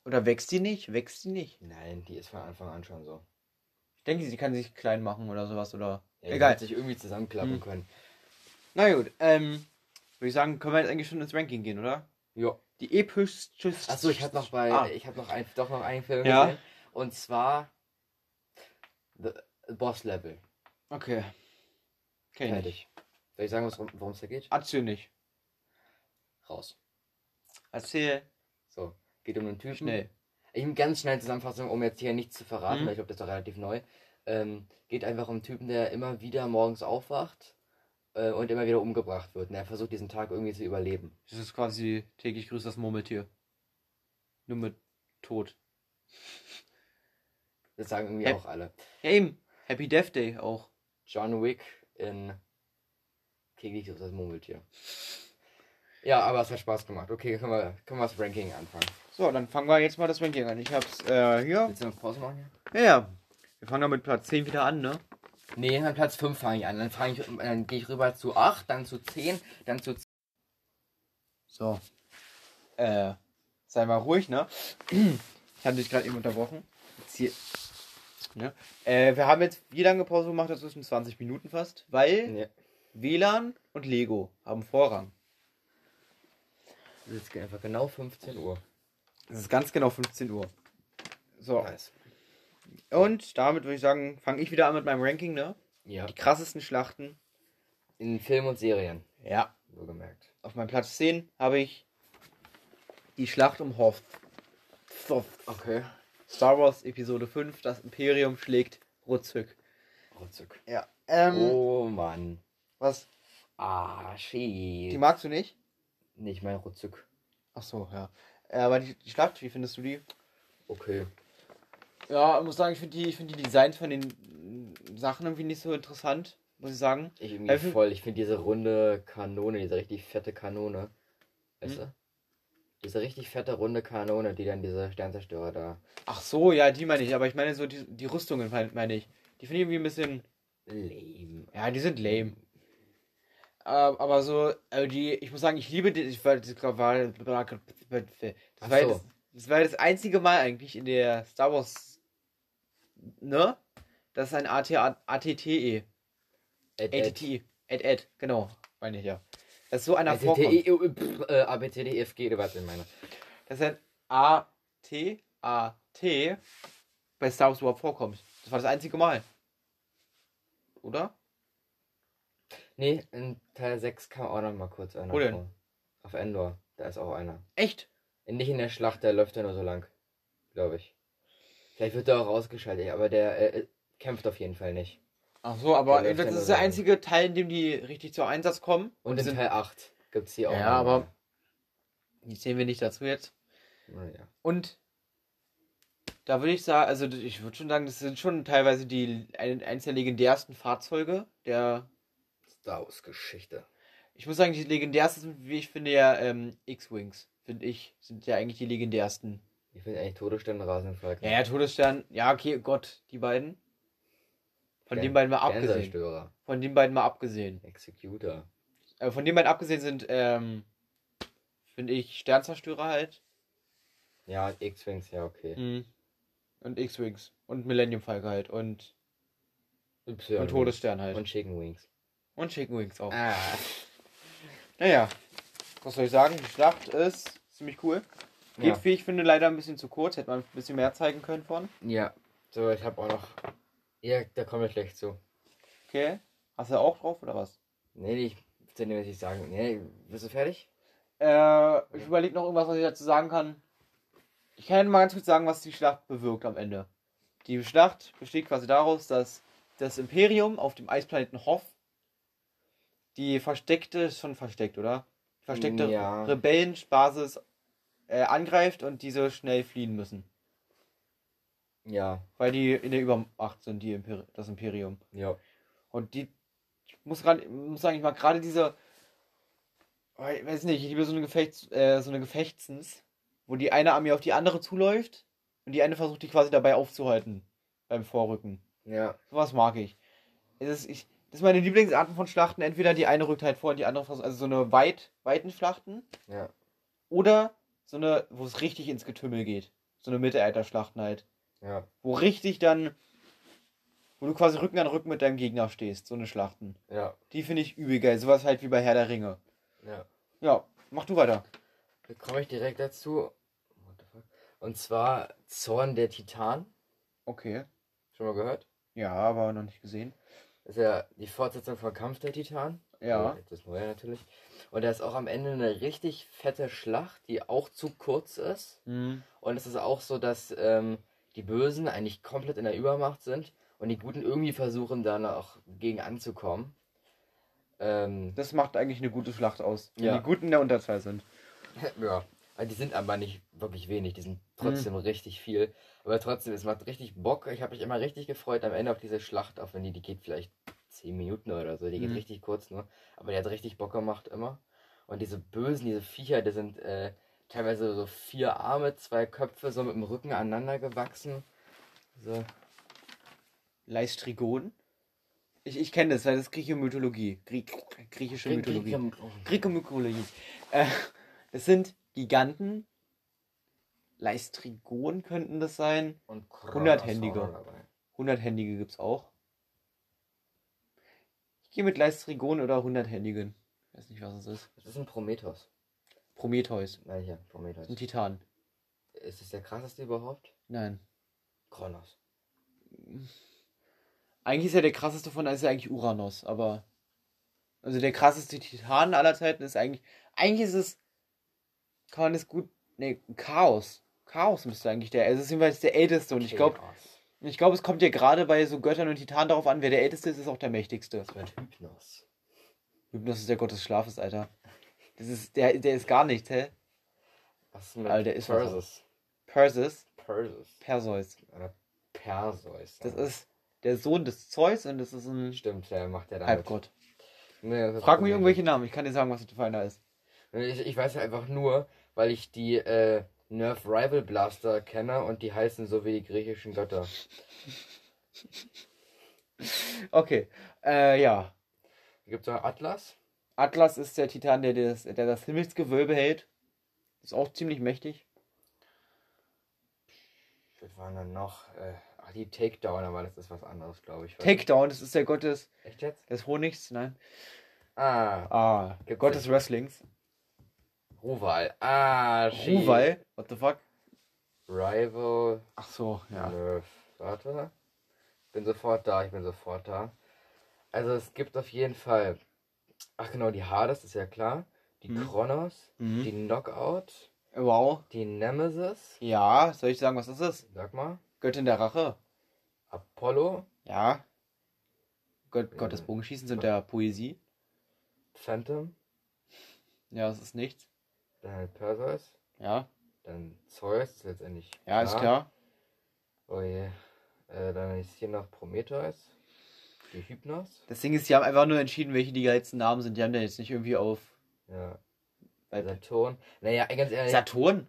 Oder wächst die nicht? Wächst die nicht? Nein, die ist von Anfang an schon so. Ich denke, sie kann sich klein machen oder sowas oder. Ja, Egal. sich irgendwie zusammenklappen Hm. können. Na gut, ähm, würde ich sagen, können wir jetzt eigentlich schon ins Ranking gehen, oder? Ja. Die epischste. Achso, ich habe noch bei, Ah. ich habe noch ein, doch noch einen Film Ja. gesehen. Und zwar The Boss Level. Okay. Nicht. Fertig. Soll ich sagen, worum es da geht? Erzähl nicht. Raus. Erzähl So, geht um einen Typen. schnell. Ich eine ganz schnelle Zusammenfassung, um jetzt hier nichts zu verraten, Mhm. weil ich glaube, das ist doch relativ neu. Ähm, geht einfach um einen Typen, der immer wieder morgens aufwacht äh, und immer wieder umgebracht wird. Und er versucht diesen Tag irgendwie zu überleben. Das ist quasi täglich grüßt das Murmeltier. Nur mit Tod. Das sagen irgendwie Hä? auch alle. Ja, eben. Happy Death Day auch. John Wick in grüßt das Murmeltier. Ja, aber es hat Spaß gemacht. Okay, können wir, können wir das Ranking anfangen. So, dann fangen wir jetzt mal das Ranking an. Ich hab's äh, hier. Willst du noch Pause machen hier? Ja, ja. Wir fangen dann mit Platz 10 wieder an, ne? Nee, an Platz 5 fange ich an. Dann, fang ich, dann gehe ich rüber zu 8, dann zu 10, dann zu So. Äh, sei mal ruhig, ne? *clears throat* Ich habe dich gerade eben unterbrochen. Jetzt hier. Ja. Äh, wir haben jetzt wie lange Pause gemacht? Das ist 20 Minuten fast. Weil Nee, WLAN und Lego haben Vorrang. das ist einfach genau 15 Uhr. Es ist ganz genau 15 Uhr. So. Nice. Und damit würde ich sagen, fange ich wieder an mit meinem Ranking, ne? Ja. Die krassesten Schlachten. In Film und Serien, Ja. so gemerkt. Auf meinem Platz 10 habe ich die Schlacht um Hoth. Thoth. Okay. Star Wars Episode 5, das Imperium schlägt Rutzück. Ruckzuck. Ja. Ähm, Oh Mann. was? Ah, Die shit. magst du nicht? Nicht mein Ruckzuck. Ach so, ja. Äh, aber die, die Schlacht, wie findest du die? Okay. Ja, ich muss sagen, ich finde die, ich find die Designs von den Sachen irgendwie nicht so interessant, muss ich sagen. Ich irgendwie Äh, voll. Ich finde diese runde Kanone, diese richtig fette Kanone. Weißt Hm? Diese richtig fette runde Kanone, die dann diese Sternzerstörer da. Ach so, ja, die meine ich, aber ich meine so die, die Rüstungen, mein- meine ich. Die finde ich irgendwie ein bisschen. Lame. Ja, die sind lame. Äh, aber so, also die, ich muss sagen, ich liebe die. Ich war, das war, das war, das, das war das einzige Mal eigentlich in der Star Wars. Ne? Das ist ein AT, ATTE. ATT. Ed, Ed, genau, meine ich ja. Dass so einer vorkommt. äh, pff, äh, ABCDFG, du weißt, was ich meine. Dass ein AT, AT bei Star Wars überhaupt vorkommt. Das war das einzige Mal. Oder? Nee, in Teil 6 kam auch noch mal kurz einer Wo denn? vor. Auf Endor, da ist auch einer. Echt? Nicht in der Schlacht, der läuft ja nur so lang. Glaube ich. Vielleicht wird er auch ausgeschaltet, aber der äh, kämpft auf jeden Fall nicht. Ach so, aber das ist der einzige Teil, in dem die richtig zu Einsatz kommen. Und die in Teil 8 gibt es hier auch. Ja, aber- die zählen wir nicht dazu jetzt. Naja. Und da würde ich sagen, also ich würde schon sagen, das sind schon teilweise die ein, eins der legendärsten Fahrzeuge. Der, Star Wars Geschichte. ich muss sagen, die legendärsten sind, wie ich finde, ja ähm, X-Wings. Finde ich, sind ja eigentlich die legendärsten. Ich finde eigentlich Todesstern Rasenfalken. Ja, ja, Todesstern, ja, okay, Gott, die beiden. Von Stern- den beiden mal abgesehen. Von den beiden mal abgesehen. Executor. Äh, von den beiden abgesehen sind, ähm, finde ich, Sternzerstörer halt. Ja, X-Wings, ja, okay. Mhm. Und X-Wings. Und Millennium Falcon halt. Und, Y und Todesstern halt. Und Und, Chicken Wings. Chicken Wings auch. Ah. Naja, was soll ich sagen? Die Schlacht ist ziemlich cool. Geht, Ja. wie ich finde, leider ein bisschen zu kurz. Hätte man ein bisschen mehr zeigen können von. ja. So, ich habe auch noch. Ja, da komme ich gleich zu. Okay. Hast du auch drauf oder was? Nee, ich will dir nicht sagen. Nee, bist du fertig? Äh, ich überlege noch irgendwas, was ich dazu sagen kann. Ich kann mal ganz kurz sagen, was die Schlacht bewirkt am Ende. Die Schlacht besteht quasi daraus, dass das Imperium auf dem Eisplaneten Hoth die versteckte, ist schon versteckt, oder? Die versteckte Ja. Rebellenbasis äh, angreift und diese schnell fliehen müssen. Ja, Weil die in der Übermacht sind, die Imper das Imperium. ja. Und die, ich muss, grad, muss sagen, ich mag gerade diese, ich weiß nicht, ich liebe so eine, Gefechts, äh, so eine Gefechtsens, wo die eine Armee auf die andere zuläuft und die eine versucht, die quasi dabei aufzuhalten beim Vorrücken. Ja, Sowas mag ich. Es ist, ich. Das ist meine Lieblingsarten von Schlachten. Entweder die eine rückt halt vor und die andere versucht, also so eine weit, weiten Schlachten ja. oder so eine, wo es richtig ins Getümmel geht. So eine Mittelalter-Schlachten halt. Ja. Wo richtig dann wo du quasi Rücken an Rücken mit deinem Gegner stehst, so eine Schlachten. Ja, Die finde ich übel geil, sowas halt wie bei Herr der Ringe. ja. Ja, mach du weiter. Da komme ich direkt dazu. Und zwar Zorn der Titan. Okay. Schon mal gehört? Ja, aber noch nicht gesehen. Das ist ja die Fortsetzung von Kampf der Titan. Ja. Also Das neue natürlich. Und da ist auch am Ende eine richtig fette Schlacht, die auch zu kurz ist. Mhm. Und es ist auch so, dass ähm, die Bösen eigentlich komplett in der Übermacht sind und die Guten irgendwie versuchen, da noch gegen anzukommen. Ähm, Das macht eigentlich eine gute Schlacht aus. Wenn Ja. die Guten in der Unterzahl sind. *laughs* ja. Also Die sind aber nicht wirklich wenig, die sind trotzdem Mhm. richtig viel. Aber trotzdem, es macht richtig Bock. Ich habe mich immer richtig gefreut am Ende auf diese Schlacht, auch wenn die, die geht vielleicht 10 Minuten oder so. Die geht Mhm. richtig kurz nur. Aber die hat richtig Bock gemacht immer. Und diese Bösen, diese Viecher, die sind äh, teilweise so vier Arme, zwei Köpfe, so mit dem Rücken aneinander gewachsen. So. Leistrigon. Ich, ich kenne das, weil das ist griechische Mythologie. Griech, griechische Mythologie. griechische Mythologie. Äh, das sind Giganten. Leistrigon könnten das sein. Und Hunderthändige. Hunderthändige gibt's auch. Ich gehe mit Leistrigon oder Hunderthändigen. Ich weiß nicht, was es ist. Das ist ein Prometheus. Prometheus. Nein, hier, Prometheus. Ein Titan. Ist das der krasseste überhaupt? Nein. Kronos. Eigentlich ist ja der krasseste von allen ist ja eigentlich Uranus, aber. Also der krasseste Titan aller Zeiten ist eigentlich. Eigentlich ist es. Kann man das gut. Nee, Chaos. Chaos müsste eigentlich der. Also es ist jedenfalls der älteste und ich glaube, ich glaube, es kommt ja gerade bei so Göttern und Titanen darauf an, wer der älteste ist, ist auch der mächtigste. Das wird Hypnos. Hypnos ist der Gott des Schlafes, Alter. Das ist, der, der ist gar nichts, hä? Was ist mit Alter, der ist. Perseus? Perseus, Perseus. Perseus. Oder Perseus. Das ist der Sohn des Zeus und das ist ein Stimmt, der macht ja damit. Halbgott. Nee, Frag mich irgendwelche Namen, ich kann dir sagen, was für einer ist. Ich, ich weiß einfach nur, weil ich die äh, Nerf Rival Blaster kenne und die heißen so wie die griechischen Götter. *laughs* Okay, äh, ja. Gibt es noch Atlas? Atlas ist der Titan, der das, der das Himmelsgewölbe hält. Ist auch ziemlich mächtig. Was waren dann noch? Äh, ach, die Takedown, aber das ist was anderes, glaube ich. Takedown, das ist der Gott des, Echt jetzt? des Honigs, nein. Ah, Ah, der Gott des Wrestlings. Ruval. Ah, shit. Ruval, what the fuck? Rival. Ach so, ja. Nerf. Warte. Bin sofort da, ich bin sofort da. Also es gibt auf jeden Fall. Ach genau, die Hades ist ja klar. Die Mhm. Kronos, Mhm. die Knockout, Wow. die Nemesis. Ja, soll ich sagen, was das ist? Sag mal. Göttin der Rache. Apollo, Ja. Gott, Gott des Bogenschießens und der Poesie. Phantom, Ja, das ist nichts. dann halt Perseus, Ja, dann Zeus, ist letztendlich. ja, ist klar. Oh je. Äh, dann ist hier noch Prometheus, die Hypnos. Das Ding ist, die haben einfach nur entschieden, welche die geilsten Namen sind. Die haben da jetzt nicht irgendwie auf. Ja, Bei Saturn. Naja, ganz ehrlich, Saturn?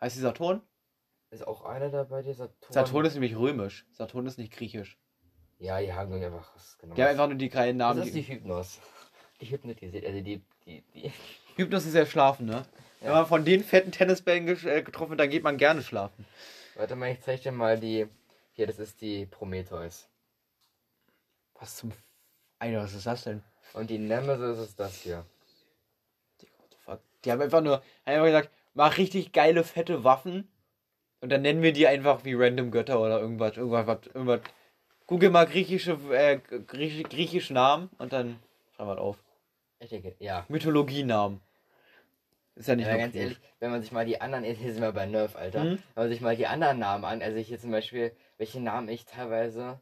Heißt die Saturn? ist auch einer dabei, die Saturn. Saturn ist nämlich römisch. Saturn ist nicht griechisch. Ja, die haben einfach genau. Die haben einfach nur die geilen Namen. das ist die Hypnos. *laughs* Die hypnotisiert, also die, die, die. *laughs* Hypnos ist ja schlafen, ne? Wenn Ja. man von den fetten Tennisbällen äh, getroffen wird, dann geht man gerne schlafen. Warte mal, ich zeig dir mal die. Hier, das ist die Prometheus. Was zum. F Alter, was ist das denn? Und die Nemesis ist das hier. Digga, what the fuck? Die haben einfach nur einfach gesagt, mach richtig geile, fette Waffen. Und dann nennen wir die einfach wie random Götter oder irgendwas. Irgendwas. was- irgendwas. Google mal griechische, äh, griechische, griechische Namen und dann schreib mal auf. Ich denke, ja. Mythologienamen. Ist ja nicht Ja, ganz ehrlich, wenn man sich mal die anderen, jetzt sind wir bei Nerf, Alter, Mhm. wenn man sich mal die anderen Namen an, also ich jetzt zum Beispiel, welche Namen ich teilweise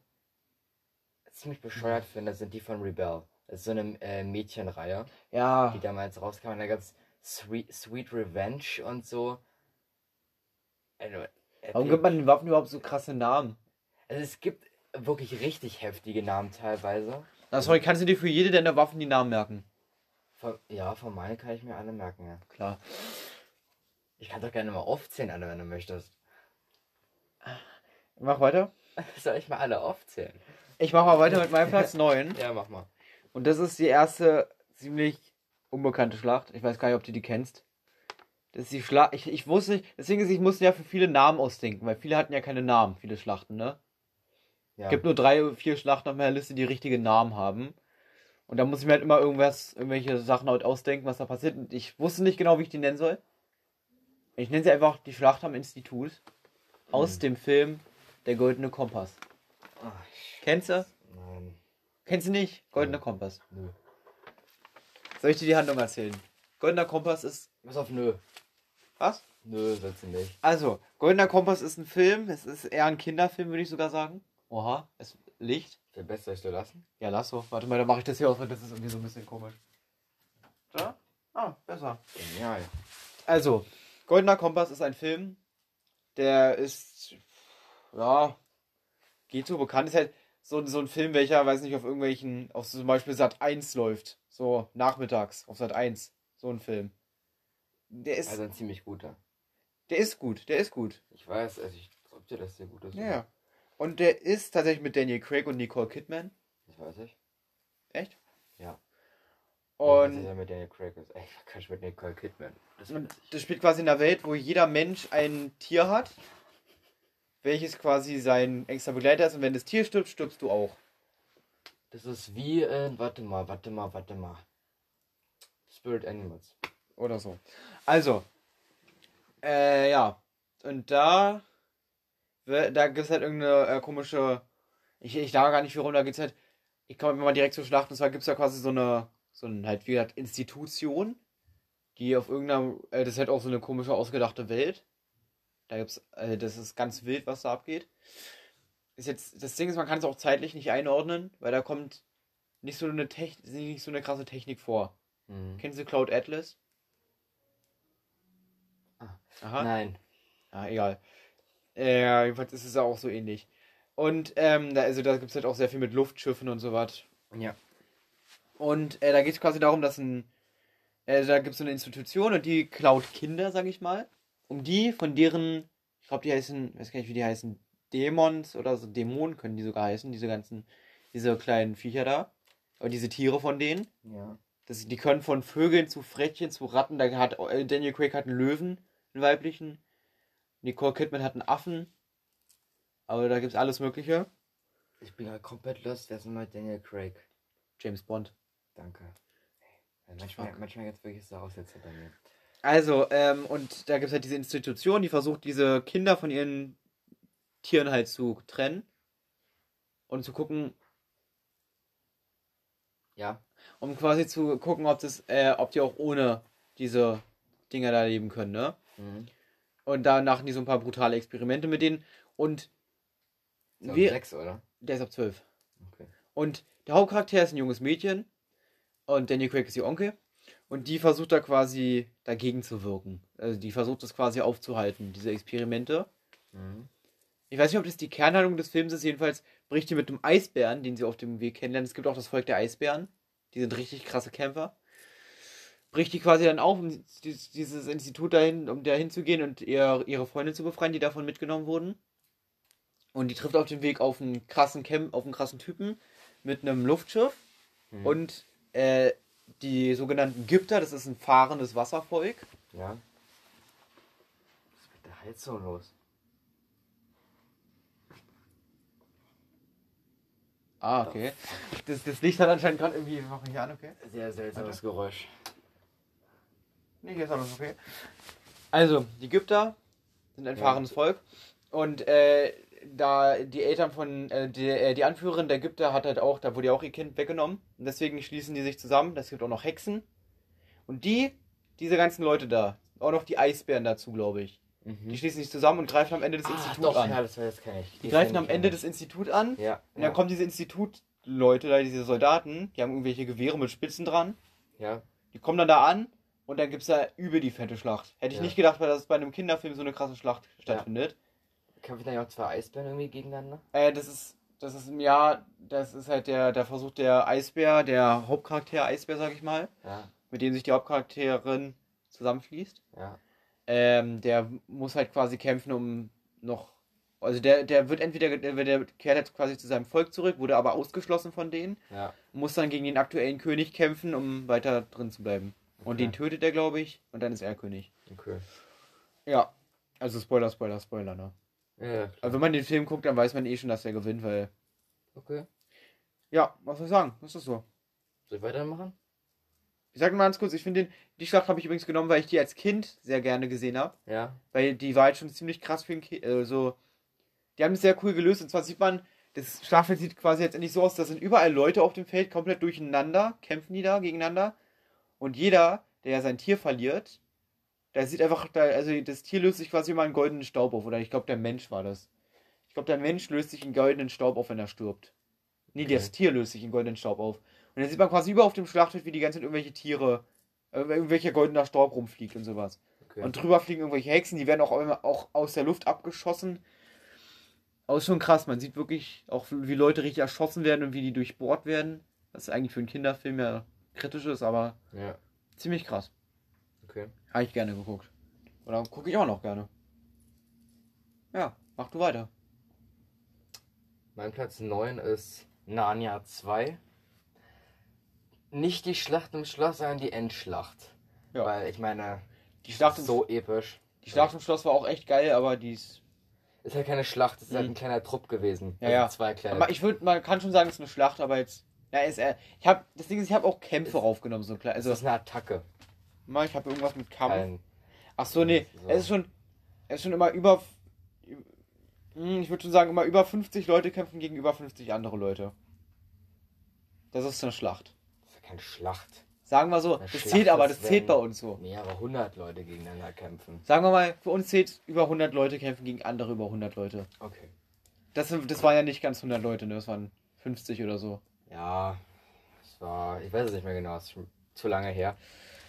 ziemlich bescheuert Mhm. finde, sind die von Rebel. Das ist so eine äh, Mädchenreihe, Ja. die damals rauskam. Und da gab's Sweet, Sweet Revenge und so. Also, Warum epic. gibt man den Waffen überhaupt so krasse Namen? Also es gibt wirklich richtig heftige Namen teilweise. Na, sorry, kannst du dir für jede deiner Waffen die Namen merken? Von, ja, von meinen kann ich mir alle merken, ja. Klar. Ich kann doch gerne mal aufzählen, alle, wenn du möchtest. Mach weiter. *laughs* Soll ich mal alle aufzählen? Ich mach mal weiter mit meinem Platz 9. Ja, mach mal. Und das ist die erste ziemlich unbekannte Schlacht. Ich weiß gar nicht, ob du die kennst. Das ist die Schlacht. Ich, ich wusste nicht. Deswegen ist, ich musste ja für viele Namen ausdenken, weil viele hatten ja keine Namen, viele Schlachten, ne? Ja. gibt nur drei, vier Schlachten auf meiner Liste, die richtige Namen haben. Und da muss ich mir halt immer irgendwas, irgendwelche Sachen halt ausdenken, was da passiert. Und ich wusste nicht genau, wie ich die nennen soll. Ich nenne sie einfach die Schlacht am Institut aus Hm. dem Film Der Goldene Kompass. Ach, ich- Kennst du? Nein. Kennst du nicht? Goldener. Kompass. Nö. Soll ich dir die Handlung erzählen? Goldener Kompass ist. Pass auf, nö. Was? Nö, sollst du nicht. Also, Goldener Kompass ist ein Film. Es ist eher ein Kinderfilm, würde ich sogar sagen. Oha, es Licht. Der Beste ich dir lassen? Ja, lass so. Warte mal, dann mache ich das hier aus, weil das ist irgendwie so ein bisschen komisch. Da? Ah, besser. Genial. Also, Goldener Kompass ist ein Film, der ist, ja, geht so bekannt. Ist halt so, so ein Film, welcher, weiß nicht, auf irgendwelchen, auf so zum Beispiel Sat 1 läuft. So nachmittags auf Sat 1. So ein Film. Der ist, Also ein ziemlich guter. der ist gut, der ist gut. Ich weiß, also ich glaub dir, dass der gut ist. Ja, ja. Und der ist tatsächlich mit Daniel Craig und Nicole Kidman. Das weiß ich. Echt? Ja. Und. Ja mit Daniel Craig ist. Ey, Quatsch, mit Nicole Kidman. Das ich. das spielt quasi in einer Welt, wo jeder Mensch ein Tier hat, welches quasi sein engster Begleiter ist. Und wenn das Tier stirbt, stirbst du auch. Das ist wie, äh, warte mal, warte mal, warte mal. Spirit Animals. Oder so. Also, äh, ja. Und da, da gibt es halt irgendeine äh, komische, ich, ich sage gar nicht warum, da gibt es halt, ich komme mal direkt zur Schlacht, und zwar gibt es da quasi so eine, so ein, halt wie gesagt, Institution, die auf irgendeiner, äh, das ist halt auch so eine komische, ausgedachte Welt. Da gibt's, äh, das ist ganz wild, was da abgeht. Ist jetzt, das Ding ist, man kann es auch zeitlich nicht einordnen, weil da kommt nicht so eine Technik, nicht so eine krasse Technik vor. Mhm. Kennen Sie Cloud Atlas? Ah. Aha. Nein. Ah, egal. Äh, jedenfalls ist es ja auch so ähnlich. Und ähm, da, also da gibt es halt auch sehr viel mit Luftschiffen und so was. Ja. Und äh, da geht es quasi darum, dass ein. Äh, da gibt es so eine Institution und die klaut Kinder, sag ich mal. Um die von deren. Ich glaube, die heißen. weiß gar nicht, wie die heißen. Dämons oder so. Dämonen können die sogar heißen. Diese ganzen. Diese kleinen Viecher da. Und diese Tiere von denen. Ja. Das, die können von Vögeln zu Frettchen zu Ratten. Da hat äh, Daniel Craig hat einen Löwen, einen weiblichen. Nicole Kidman hat einen Affen. Aber da gibt's alles Mögliche. Ich bin ja komplett lost. Wer ist denn mal Daniel Craig? James Bond. Danke. Manchmal, manchmal jetzt wirklich so Aussetzer bei mir. Also, ähm, und da gibt's halt diese Institution, die versucht, diese Kinder von ihren Tieren halt zu trennen. Und zu gucken, Ja. um quasi zu gucken, ob das, äh, ob die auch ohne diese Dinger da leben können, ne? Mhm. Und da machen die so ein paar brutale Experimente mit denen. Und Ist wir, sechs, oder? der ist ab 12. Okay. Und der Hauptcharakter ist ein junges Mädchen. Und Daniel Craig ist ihr Onkel. Und die versucht da quasi dagegen zu wirken. Also die versucht das quasi aufzuhalten, diese Experimente. Mhm. Ich weiß nicht, ob das die Kernhandlung des Films ist. Jedenfalls bricht die mit einem Eisbären, den sie auf dem Weg kennenlernen. Es gibt auch das Volk der Eisbären. Die sind richtig krasse Kämpfer. Bricht die quasi dann auf, um dieses Institut dahin, um da hinzugehen und ihr, ihre Freunde zu befreien, die davon mitgenommen wurden. Und die trifft auf dem Weg auf einen krassen Camp, auf einen krassen Typen mit einem Luftschiff. Mhm. Und äh, die sogenannten Gypter, das ist ein fahrendes Wasservolk. Ja. Was ist mit der Heizung los? Ah, okay. Das, das Licht hat anscheinend gerade irgendwie. Mach mich an, okay? Sehr seltsames Geräusch. Nee, hier ist alles okay. Also, die Gypter sind ein Ja. fahrendes Volk. Und äh, da die Eltern von, äh, die, äh, die Anführerin der Gypter hat halt auch, da wurde ja auch ihr Kind weggenommen. Und deswegen schließen die sich zusammen. Es gibt auch noch Hexen. Und die, diese ganzen Leute da, auch noch die Eisbären dazu, glaube ich. Mhm. Die schließen sich zusammen und greifen am Ende des ah, Instituts doch, an. ja, das, das kenne ich. die greifen kenn am Ende des Instituts an. Ja. Und dann ja. kommen diese Institutleute, da diese Soldaten, die haben irgendwelche Gewehre mit Spitzen dran. Ja. Die kommen dann da an und dann gibt's da übel die fette Schlacht. Hätte ich Ja. nicht gedacht, weil das bei einem Kinderfilm so eine krasse Schlacht stattfindet. Kämpfen dann ja auch zwei Eisbären irgendwie gegeneinander? Äh, das ist, das ist im Jahr, das ist halt der, der Versuch der Eisbär, der Hauptcharakter Eisbär, sag ich mal, Ja. mit dem sich die Hauptcharakterin zusammenfließt. Ja. Ähm, der muss halt quasi kämpfen, um noch. Also der, der wird entweder, der, der kehrt jetzt quasi zu seinem Volk zurück, wurde aber ausgeschlossen von denen, Ja. muss dann gegen den aktuellen König kämpfen, um weiter drin zu bleiben. Und Okay. den tötet er, glaube ich, und dann ist er König. Okay. Ja. Also Spoiler, Spoiler, Spoiler, ne? Ja. Also wenn man den Film guckt, dann weiß man eh schon, dass er gewinnt, weil Okay. Ja, was soll ich sagen? Das ist so. Soll ich weitermachen? Ich sag mal ganz kurz, ich finde den, die Schlacht habe ich übrigens genommen, weil ich die als Kind sehr gerne gesehen habe. Ja. Weil die war halt schon ziemlich krass für ein Kind. Also, die haben es sehr cool gelöst. Und zwar sieht man, das Schlachtfeld sieht quasi jetzt endlich so aus, da sind überall Leute auf dem Feld komplett durcheinander, kämpfen die da gegeneinander. Und jeder, der ja sein Tier verliert, da sieht einfach, da, also das Tier löst sich quasi immer einen goldenen Staub auf. Oder ich glaube, der Mensch war das. Ich glaube, der Mensch löst sich einen goldenen Staub auf, wenn er stirbt. Nee, Okay. das Tier löst sich einen goldenen Staub auf. Und dann sieht man quasi über auf dem Schlachtfeld, wie die ganze Zeit irgendwelche Tiere, äh, irgendwelcher goldener Staub rumfliegt und sowas. Okay. Und drüber fliegen irgendwelche Hexen, die werden auch, immer- auch aus der Luft abgeschossen. Aber ist schon krass, man sieht wirklich auch, wie Leute richtig erschossen werden und wie die durchbohrt werden. Was eigentlich für einen Kinderfilm ja kritisch ist, aber ja. ziemlich krass. Okay. Habe ich gerne geguckt. Oder gucke ich auch noch gerne. Ja, mach du weiter. Mein Platz 9 ist Narnia 2. Nicht die Schlacht im Schloss, sondern die Endschlacht. Ja. Weil ich meine, Die Schlacht, im, so episch. die Schlacht im Schloss war auch echt geil, aber die ist. Ist halt keine Schlacht, es ist halt Mhm. ein kleiner Trupp gewesen. Ja, Also ja. Zwei kleine. Aber ich würde, man kann schon sagen, es ist eine Schlacht, aber jetzt. Ja, ist, äh, ich habe das Ding ist, ich habe auch Kämpfe raufgenommen, so klar. Also, ist eine Attacke. Mal, ich habe irgendwas mit Kampf. Kein, Ach so, nee, So. es ist schon, es ist schon immer über, Hm, ich würde schon sagen, immer über 50 Leute kämpfen gegen über 50 andere Leute. Das ist eine Schlacht. das ist ja keine Schlacht. Sagen wir so, Eine das Schlacht zählt aber, das zählt bei uns so. Mehrere hundert Leute gegeneinander kämpfen. Sagen wir mal, für uns zählt über 100 Leute kämpfen gegen andere über 100 Leute. Okay. Das, das waren ja nicht ganz 100 Leute, ne? das waren 50 oder so. Ja, es war, ich weiß es nicht mehr genau, es ist schon zu lange her.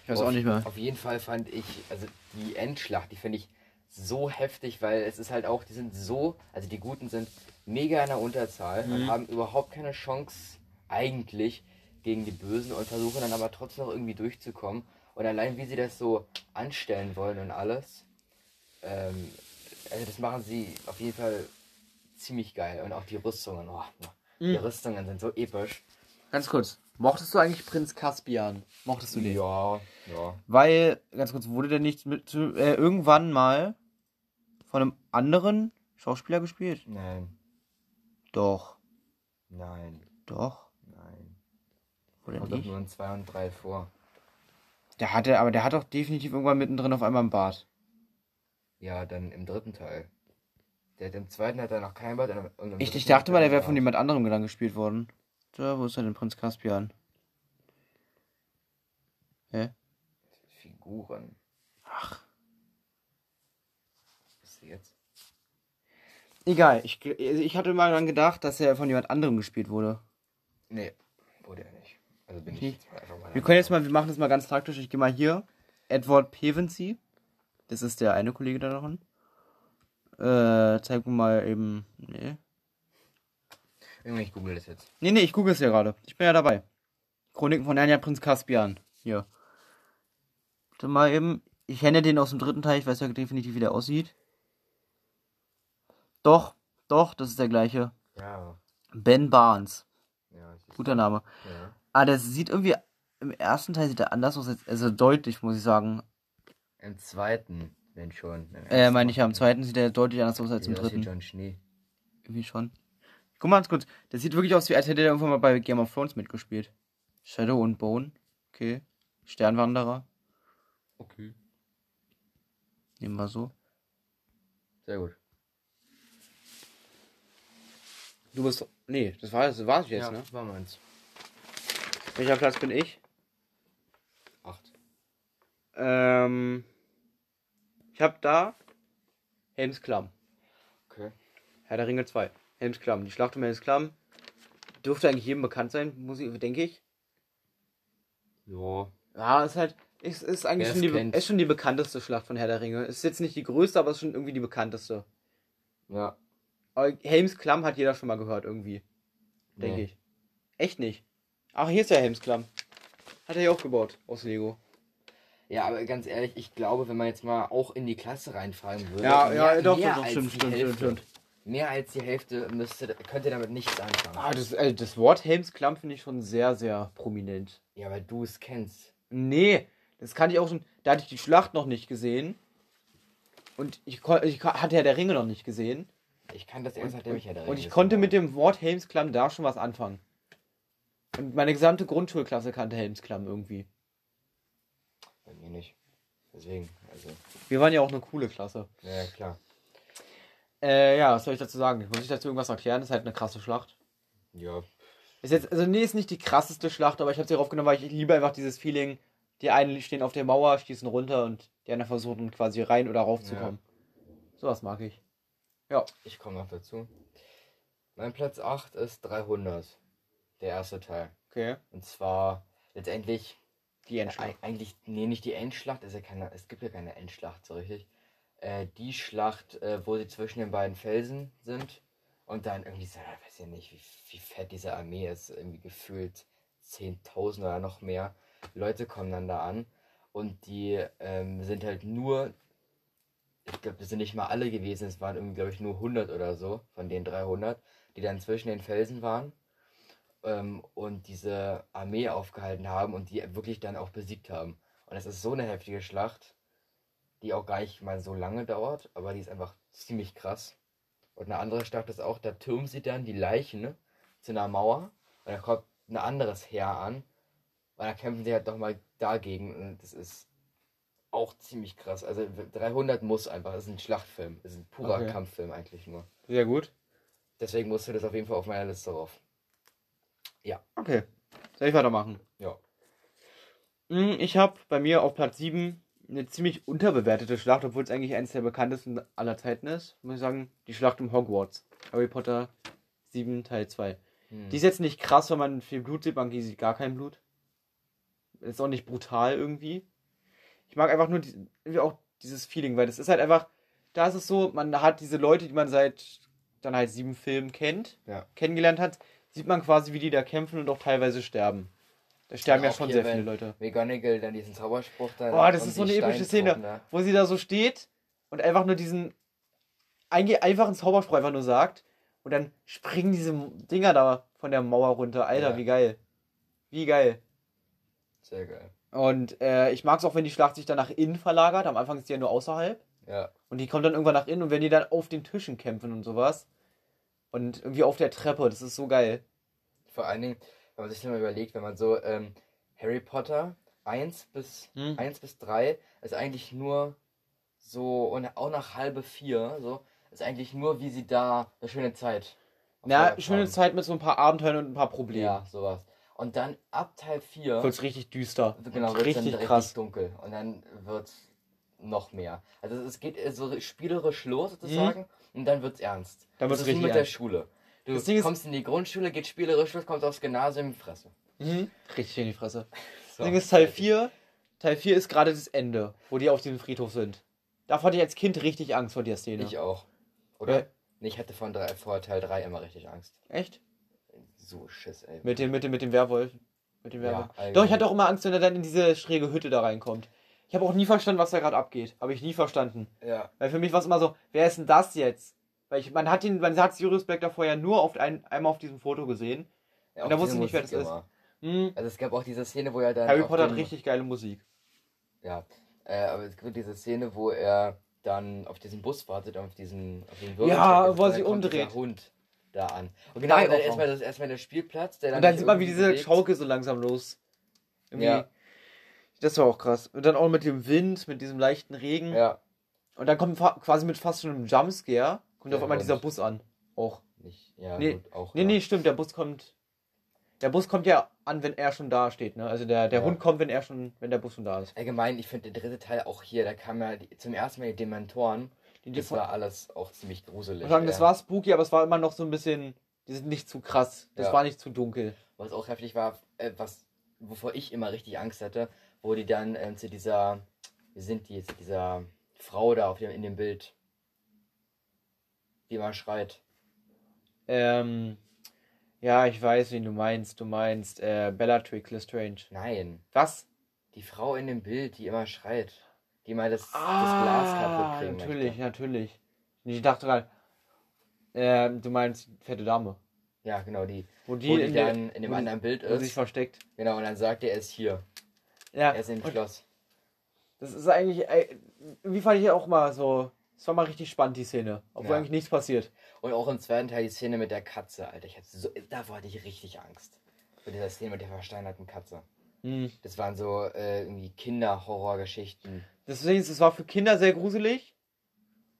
Ich weiß auf, auch nicht mehr. Auf jeden Fall fand ich, also die Endschlacht, die finde ich so heftig, weil es ist halt auch, die sind so, also die Guten sind mega in der Unterzahl und Mhm. haben überhaupt keine Chance eigentlich gegen die Bösen und versuchen dann aber trotzdem noch irgendwie durchzukommen. Und allein wie sie das so anstellen wollen und alles, ähm, also das machen sie auf jeden Fall ziemlich geil. Und auch die Rüstungen, oh, die Mhm. Rüstungen sind so episch. Ganz kurz, mochtest du eigentlich Prinz Caspian? Mochtest du den? Ja, ja. Weil, ganz kurz, wurde der nicht mit, äh, irgendwann mal von einem anderen Schauspieler gespielt? Nein, Doch, nein, doch. nein. Oder Kommt doch nicht? nur in 2 und 3 vor. Der hatte, aber der hat doch definitiv irgendwann mittendrin auf einmal einen Bart. Ja, dann im dritten Teil. Der hat im zweiten hat er noch keinen Bart. und im- und im Ich, ich dachte mal, er der wäre von jemand anderem dann gespielt worden. Da, wo ist er denn, Prinz Caspian? Hä? Figuren. Ach. Was ist jetzt? Egal, ich, ich hatte mal dran gedacht, dass er von jemand anderem gespielt wurde. Nee, wurde er nicht. Also bin ich Nicht? jetzt mal einfach mal. Wir können jetzt mal, wir machen das mal ganz taktisch. Ich gehe mal hier. Edward Pevensey. Das ist der eine Kollege da drin. Äh, zeig mir mal eben. Nee. Ich google das jetzt. Nee, nee, ich google es ja gerade. Ich bin ja dabei. Chroniken von Anja Prinz Caspian. Hier. Warte mal eben. Ich kenne den aus dem dritten Teil. Ich weiß ja definitiv, wie der aussieht. Doch, doch, das ist der gleiche. Ja, Ben Barnes. ja. Guter Name. Ja. Ah, der sieht irgendwie. Im ersten Teil sieht er anders aus. Als, also deutlich, muss ich sagen. Im zweiten, wenn schon. Äh, meine ich ja, im zweiten sieht er deutlich anders aus als im aus wie dritten. John Schnee. Irgendwie schon. Guck mal ganz kurz. Der sieht wirklich aus, wie als hätte er irgendwann mal bei Game of Thrones mitgespielt. Shadow und Bone. Okay. Sternwanderer. Okay. Nehmen wir so. Sehr gut. Du bist. Nee, das war das war's jetzt, ja, ne? das war meins. Welcher Platz bin ich? Acht. Ähm. Ich hab da. Helmsklamm. Okay. Herr der Ringe 2. Helmsklamm. Die Schlacht um Helmsklamm. Dürfte eigentlich jedem bekannt sein, muss ich, denke ich. Ja. Ja, ist halt. Ist, ist eigentlich schon es die, ist schon die bekannteste Schlacht von Herr der Ringe. Ist jetzt nicht die größte, aber ist schon irgendwie die bekannteste. Ja. Aber Helmsklamm hat jeder schon mal gehört, irgendwie. Denke Nee. ich. Echt nicht. Ach, hier ist ja Helmsklamm. Hat er ja auch gebaut aus Lego. Ja, aber ganz ehrlich, ich glaube, wenn man jetzt mal auch in die Klasse reinfragen würde. Ja, ja, doch, doch, stimmt, stimmt, stimmt, stimmt. Mehr als die Hälfte müsste, könnt ihr damit nichts anfangen. Ah, das, äh, das Wort Helmsklamm finde ich schon sehr, sehr prominent. Ja, weil du es kennst. Nee, das kann ich auch schon. Da hatte ich die Schlacht noch nicht gesehen. Und ich, ich hatte ja der Ringe noch nicht gesehen. Ich kann das erst, seitdem ich ja Und ich konnte mit dem Wort Helmsklamm da schon was anfangen. Und meine gesamte Grundschulklasse kannte Helmsklamm irgendwie. Bei mir nicht. Deswegen, also. Wir waren ja auch eine coole Klasse. Ja, klar. Äh, ja, was soll ich dazu sagen? Muss ich dazu irgendwas erklären? Das ist halt eine krasse Schlacht. Ja. Ist jetzt, also nee, ist nicht die krasseste Schlacht, aber ich habe sie darauf genommen, weil ich liebe einfach dieses Feeling, die einen stehen auf der Mauer, schießen runter und die anderen versuchen quasi rein oder raufzukommen. Ja. Sowas mag ich. Ja. Ich komme noch dazu. Mein Platz 8 ist 300. Der erste Teil. Okay. Und zwar letztendlich. Die Endschlacht. Äh, eigentlich, nee, nicht die Endschlacht. Ist ja keine, es gibt ja keine Endschlacht so richtig. Äh, die Schlacht, äh, wo sie zwischen den beiden Felsen sind. Und dann irgendwie, so, ich weiß ja nicht, wie, wie fett diese Armee ist. Irgendwie gefühlt 10.000 oder noch mehr. Leute kommen dann da an. Und die ähm, sind halt nur ich glaube, das sind nicht mal alle gewesen, es waren irgendwie, glaube ich, nur 100 oder so von den 300, die dann zwischen den Felsen waren ähm, und diese Armee aufgehalten haben und die wirklich dann auch besiegt haben. Und es ist so eine heftige Schlacht, die auch gar nicht mal so lange dauert, aber die ist einfach ziemlich krass. Und eine andere Schlacht ist auch, da türmen sie dann die Leichen ne, zu einer Mauer und da kommt ein anderes Heer an und da kämpfen sie halt doch mal dagegen und das ist auch ziemlich krass. Also 300 muss einfach, das ist ein Schlachtfilm, das ist ein purer okay. Kampffilm eigentlich nur. Sehr gut. Deswegen musst du das auf jeden Fall auf meiner Liste drauf. Ja. Okay. Soll ich weitermachen? Ja. Hm, ich habe bei mir auf Platz 7 eine ziemlich unterbewertete Schlacht, obwohl es eigentlich eines der bekanntesten aller Zeiten ist. Muss ich sagen, die Schlacht um Hogwarts. Harry Potter 7 Teil 2. Hm. Die ist jetzt nicht krass, wenn man viel Blut sieht, man sieht gar kein Blut. Ist auch nicht brutal irgendwie ich mag einfach nur die, auch dieses Feeling, weil das ist halt einfach, da ist es so, man hat diese Leute, die man seit dann halt sieben Filmen kennt, ja. kennengelernt hat, sieht man quasi, wie die da kämpfen und auch teilweise sterben. Da sterben ja, schon sehr viele Leute. McGonagall dann diesen Zauberspruch da. Boah, das ist so eine epische Szene, da. wo sie da so steht und einfach nur diesen einfachen Zauberspruch einfach nur sagt und dann springen diese Dinger da von der Mauer runter. Alter, ja. wie geil. Wie geil. Sehr geil. Und äh, ich mag es auch, wenn die Schlacht sich dann nach innen verlagert. Am Anfang ist die ja nur außerhalb. Ja. Und die kommt dann irgendwann nach innen und wenn die dann auf den Tischen kämpfen und sowas. Und irgendwie auf der Treppe, das ist so geil. Vor allen Dingen, wenn man sich das mal überlegt, wenn man so ähm, Harry Potter 1 bis, hm. 1 bis 3 ist eigentlich nur so, und auch nach halbe 4, so, ist eigentlich nur, wie sie da eine schöne Zeit. Ja, schöne haben. Zeit mit so ein paar Abenteuern und ein paar Problemen. Ja, sowas. Und dann ab Teil 4 wird es richtig düster. Genau, wird richtig dann krass. richtig dunkel. Und dann wird noch mehr. Also es geht so spielerisch los sozusagen mhm. und dann wird es ernst. Dann wird es richtig mit ernst. der Schule. Du das Ding kommst in die Grundschule, geht spielerisch los, kommst aufs Gymnasium, Fresse. Mhm. Richtig in die Fresse. *laughs* So. Das Ding ist Teil 4. Teil 4 ist gerade das Ende, wo die auf dem Friedhof sind. Da hatte ich als Kind richtig Angst vor der Szene. Ich auch. Oder? Ja. Ich hatte von drei, vor Teil 3 immer richtig Angst. Echt? so Schiss, ey. Mit dem, mit dem, mit dem Werwolf. Mit dem Werwolf. Ja, Doch, ich hatte auch immer Angst, wenn er dann in diese schräge Hütte da reinkommt. Ich habe auch nie verstanden, was da gerade abgeht. Habe ich nie verstanden. Ja. Weil für mich war es immer so, wer ist denn das jetzt? Weil ich, man hat ihn, man hat Sirius Black davor ja nur auf ein, einmal auf diesem Foto gesehen. Ja, und da wusste ich nicht, wer das ist. Hm. Also es gab auch diese Szene, wo er dann. Harry Potter hat richtig geile Musik. Ja. Äh, aber es gibt diese Szene, wo er dann auf diesen Bus wartet, auf diesen, auf den Ja, wo er sich umdreht. Hund da an. Und genau, dann erstmal, das, erstmal der Spielplatz. Der dann und dann sieht man, wie diese bewegt. Schaukel so langsam los. Irgendwie. Ja. Das war auch krass. Und dann auch mit dem Wind, mit diesem leichten Regen. Ja. Und dann kommt quasi mit fast schon einem Jumpscare, kommt ja, auf einmal dieser Bus an. Auch. Nicht, ja, nee, gut, auch. Nee, ja. nee, stimmt, der Bus kommt. Der Bus kommt ja an, wenn er schon da steht, ne? Also der, der ja. Hund kommt, wenn er schon, wenn der Bus schon da ist. Allgemein, ich finde der dritte Teil auch hier, da kam ja die, zum ersten Mal die Dementoren. Die das war alles auch ziemlich gruselig. Ich sagen, das war spooky, aber es war immer noch so ein bisschen die sind nicht zu krass. Das ja. war nicht zu dunkel. Was auch heftig war, äh, was, wovor ich immer richtig Angst hatte, wo die dann äh, zu dieser, wie sind die jetzt, dieser Frau da auf dem, in dem Bild, die immer schreit. Ähm, ja, ich weiß, wen du meinst. Du meinst äh, Bellatrix Lestrange. Nein. Was? Die Frau in dem Bild, die immer schreit. Die mal das, ah, das Glas kaputt kriegen Natürlich, möchte. natürlich. Ich dachte gerade, äh, du meinst fette Dame. Ja, genau, die. Wo die, wo die in dann in dem anderen Bild ist. Wo sich versteckt. Genau, und dann sagt er, er ist hier. Ja. Er ist im Schloss. Das ist eigentlich, wie fand ich auch mal so, Das war mal richtig spannend, die Szene. Obwohl Ja. eigentlich nichts passiert. Und auch im zweiten Teil die Szene mit der Katze, Alter. Ich hatte so, da hatte ich richtig Angst. Vor dieser Szene mit der versteinerten Katze. Hm. Das waren so äh, irgendwie Kinderhorrorgeschichten. Deswegen, es war für Kinder sehr gruselig.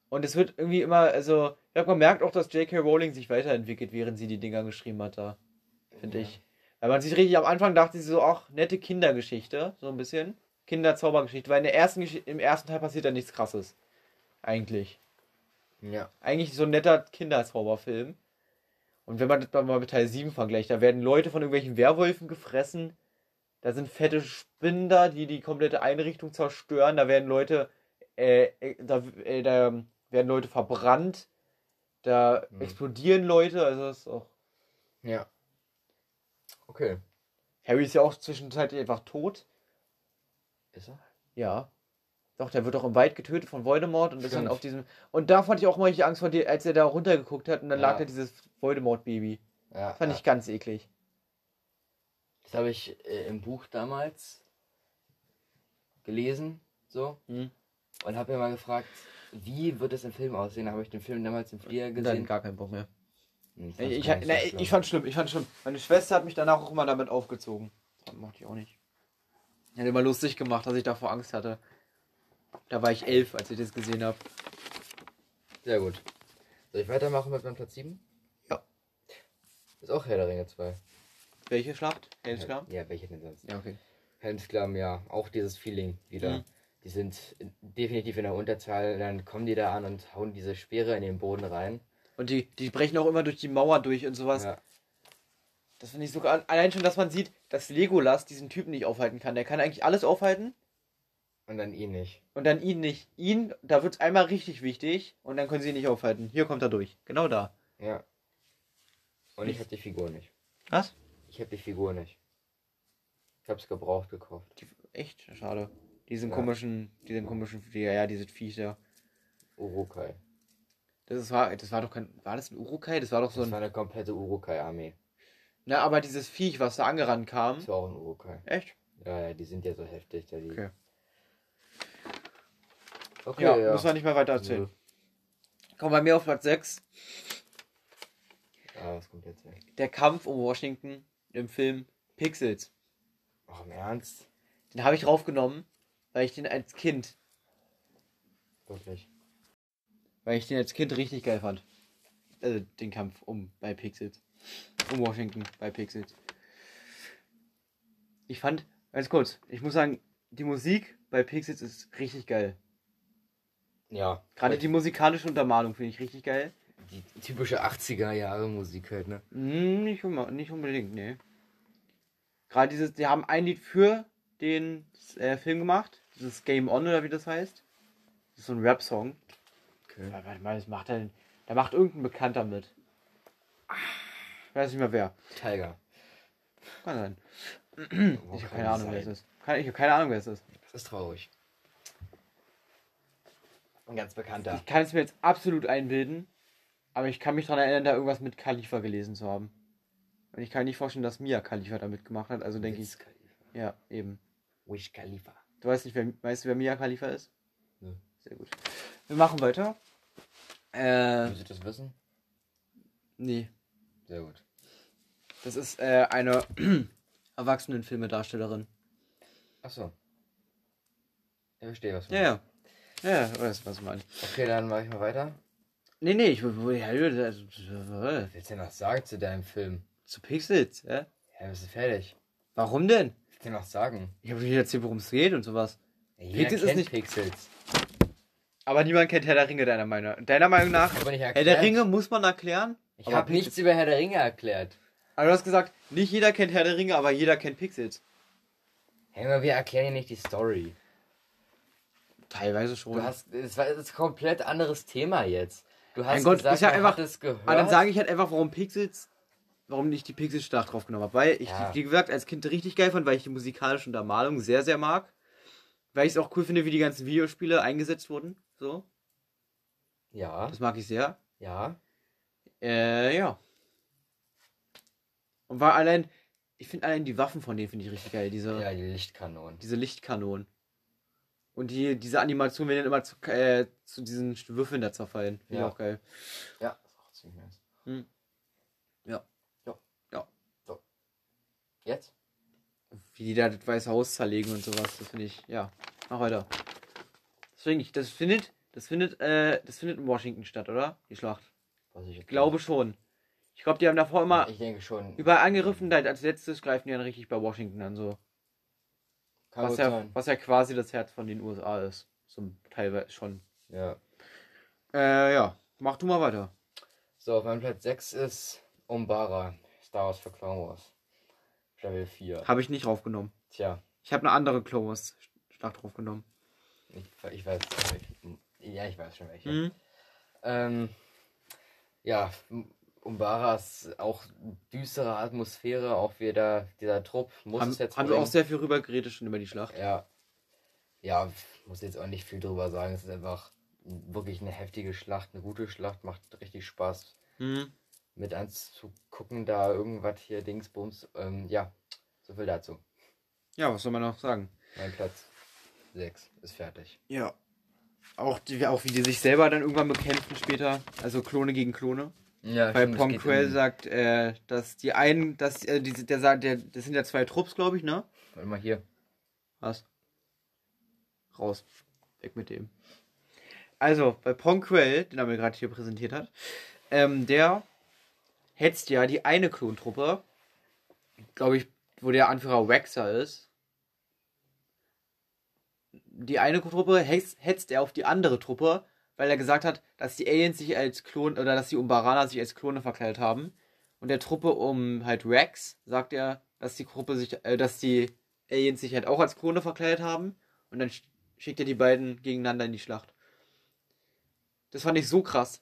Und es wird irgendwie immer, also, ich glaube, man merkt auch, dass J.K. Rowling sich weiterentwickelt, während sie die Dinger geschrieben hat da. Finde Ja. ich. Weil man sich richtig am Anfang dachte, sie so, ach, nette Kindergeschichte, so ein bisschen. Kinderzaubergeschichte, weil in der ersten Gesch im ersten Teil passiert da nichts krasses. Eigentlich. Ja. Eigentlich so ein netter Kinderzauberfilm. Und wenn man das mal mit Teil 7 vergleicht, da werden Leute von irgendwelchen Werwölfen gefressen. Da sind fette Spinnen da, die die komplette Einrichtung zerstören. Da werden Leute, äh, äh, da, äh, da werden Leute verbrannt. Da Mhm. explodieren Leute. Also das ist auch. Ja. Okay. Harry ist ja auch zwischenzeitlich einfach tot. Ist er? Ja. Doch, der wird auch im Wald getötet von Voldemort und ist dann Stimmt. auf diesem. Und da fand ich auch mal richtig Angst vor dir, als er da runtergeguckt hat und dann Ja. lag da dieses Voldemort-Baby. Ja. Fand ja. ich ganz eklig. Das habe ich äh, im Buch damals gelesen, so. Mhm. Und habe mir mal gefragt, wie wird es im Film aussehen? Da habe ich den Film damals im Flieger Und dann gesehen. gar keinen Bock mehr. Ich, ich, ne, schlimm. ich fand schlimm, ich fand schlimm. Meine Schwester hat mich danach auch immer damit aufgezogen. Das mochte ich auch nicht. Hat immer lustig gemacht, dass ich davor Angst hatte. Da war ich elf, als ich das gesehen habe. Sehr gut. Soll ich weitermachen mit meinem Platz 7? Ja. Ist auch Herr der Ringe 2. Welche Schlacht? Helmsklamm? Ja, welche denn sonst? Ja, okay. Helmsklamm, ja. Auch dieses Feeling wieder. Mhm. Die sind in- definitiv in der Unterzahl. Dann kommen die da an und hauen diese Speere in den Boden rein. Und die, die brechen auch immer durch die Mauer durch und sowas. Ja. Das finde ich sogar. Allein schon, dass man sieht, dass Legolas diesen Typen nicht aufhalten kann. Der kann eigentlich alles aufhalten Und dann ihn nicht. und dann ihn nicht. Ihn, da wird es einmal richtig wichtig und dann können sie ihn nicht aufhalten. Hier kommt er durch. Genau da. Ja. Und ich habe die Figur nicht. Was? Ich habe die Figur nicht. Ich habe es gebraucht gekauft. Die, echt? Schade. Diesen Ja. komischen, diesen komischen, ja, ja, diese Viecher. Urukai. Das ist, war, das war doch kein, war das ein Urukai? Das war doch so Das ein, war eine komplette Urukai-Armee. na, aber dieses Viech, was da angerannt kam. Das war auch ein Urukai. Echt? Ja, ja, die sind ja so heftig. Da die... Okay. Okay, Ja, ja. muss man nicht mehr weiter erzählen. Nö. Kommen bei mir auf Platz 6. Ah, was kommt jetzt? Ey? Der Kampf um Washington im Film Pixels. Ach, im Ernst? Den habe ich draufgenommen, weil ich den als Kind, Wirklich. weil ich den als Kind richtig geil fand. Also den Kampf um bei Pixels. Um Washington bei Pixels. Ich fand, ganz kurz, ich muss sagen, die Musik bei Pixels ist richtig geil. Ja. Gerade die musikalische Untermalung finde ich richtig geil. die typische 80er Jahre Musik halt, ne? Hm, Nicht, nicht unbedingt, nee. Gerade dieses, die haben ein Lied für den äh, Film gemacht. Dieses Game On oder wie das heißt. Das ist so ein Rap-Song. Okay. Warte mal, das macht er, da macht irgendein Bekannter mit. Ich weiß nicht mehr wer. Tiger. Kann sein. Ich habe keine Ahnung, wer es ist. Ich habe keine Ahnung, wer es ist. Das ist traurig. Ein ganz bekannter. Ich kann es mir jetzt absolut einbilden, aber ich kann mich daran erinnern, da irgendwas mit Khalifa gelesen zu haben. Und ich kann mir nicht vorstellen, dass Mia Khalifa da mitgemacht hat, also denke ich, Khalifa. ja, eben. Wish Khalifa. Du weißt nicht, wer, weißt du, wer Mia Khalifa ist? Nö. Sehr gut. Wir machen weiter. Äh, ich das wissen? nee. Sehr gut. Das ist äh, eine *clears throat* Erwachsenenfilme-Darstellerin. Achso. Ich verstehe, was du Ja, ja. Ja, ja, ich weiß, was du meinst. Okay, dann mache ich mal weiter. Nee, nee, ich will. Ja, also, Was willst du denn noch sagen zu deinem Film? zu Pixels, hä? Ja, bist du fertig? Warum denn? Was willst du denn noch sagen? Ich habe dir erzählt, worum es geht und sowas. Ja, jeder Pixels ist nicht- Pixels. Aber niemand kennt Herr der Ringe, deiner Meinung Deiner Meinung nach, Aber nicht Herr der Ringe muss man erklären. Ich habe nichts über Herr der Ringe erklärt. Aber du hast gesagt, nicht jeder kennt Herr der Ringe, aber jeder kennt Pixels. Hey, wir erklären ja nicht die Story. Teilweise schon. Du hast, es war das ist ein komplett anderes Thema jetzt. Du hast Mein Gott, gesagt, ist ja einfach- es gehört. Aber dann sage ich halt einfach, warum Pixels, warum ich die Pixels-Schlacht draufgenommen habe. Weil ich, Ja. wie gesagt, als Kind richtig geil fand, weil ich die musikalische Untermalung sehr, sehr mag. Weil ich es auch cool finde, wie die ganzen Videospiele eingesetzt wurden. So, ja, das mag ich sehr. ja. Äh, ja. Und war allein, ich finde allein die Waffen von denen finde ich richtig geil. Diese, Ja, die Lichtkanonen. diese Lichtkanonen. Und die, diese Animation werden dann immer zu, äh, zu diesen Würfeln da zerfallen. Finde Ja. ich auch geil. Ja, ist auch ziemlich nice. Hm. Ja. Ja. Ja. So. Jetzt? Wie die da das Weiße Haus zerlegen und sowas. Das finde ich, ja. Mach weiter. Deswegen, ich, das findet, das findet, äh, das findet in Washington statt, oder? Die Schlacht. Was ich Ich glaube schon. Ich glaube, die haben davor immer Ich denke schon. überall angegriffen, als letztes greifen die dann richtig bei Washington an, so. Kann Was ja, sein. was ja quasi das Herz von den USA ist. So teilweise schon. Ja. Äh, ja. Mach du mal weiter. So, auf meinem Platz 6 ist Umbara. Star Wars für Clone Wars. Staffel 4. Habe ich nicht draufgenommen. Tja, Ich habe eine andere Clone Wars Schlacht draufgenommen. ich, ich weiß schon welche. Ja, ich weiß schon welche. Mhm. Ähm, ja, Umbara ist auch düstere Atmosphäre, auch wieder dieser Trupp muss Haben, es jetzt haben wir auch sehr viel rüber geredet schon über die Schlacht. Ja. Ja, muss jetzt auch nicht viel drüber sagen. Es ist einfach wirklich eine heftige Schlacht, eine gute Schlacht, macht richtig Spaß Mhm. mit anzugucken, da irgendwas hier Dingsbums. Ähm, ja, so viel dazu. Ja, was soll man noch sagen? Mein Platz 6 ist fertig. Ja. Auch, die, auch wie die sich selber dann irgendwann bekämpfen später. Also Klone gegen Klone. Ja, Weil Ponquel sagt, äh, dass die einen, dass äh, diese, der sagt, der, das sind ja zwei Trupps, glaube ich, ne? Warte mal hier. Was? Raus. Weg mit dem. Also, bei Ponquel, den er mir gerade hier präsentiert hat, ähm, der hetzt ja die eine Klontruppe, glaube ich, wo der Anführer Waxer ist. Die eine Truppe hetzt, hetzt er auf die andere Truppe, weil er gesagt hat, dass die Aliens sich als Klon oder dass die Umbaraner sich als Klone verkleidet haben. Und der Truppe um halt Rex sagt er, dass die Gruppe sich, äh, dass die Aliens sich halt auch als Klone verkleidet haben. Und dann sch- schickt er die beiden gegeneinander in die Schlacht. Das fand ich so krass.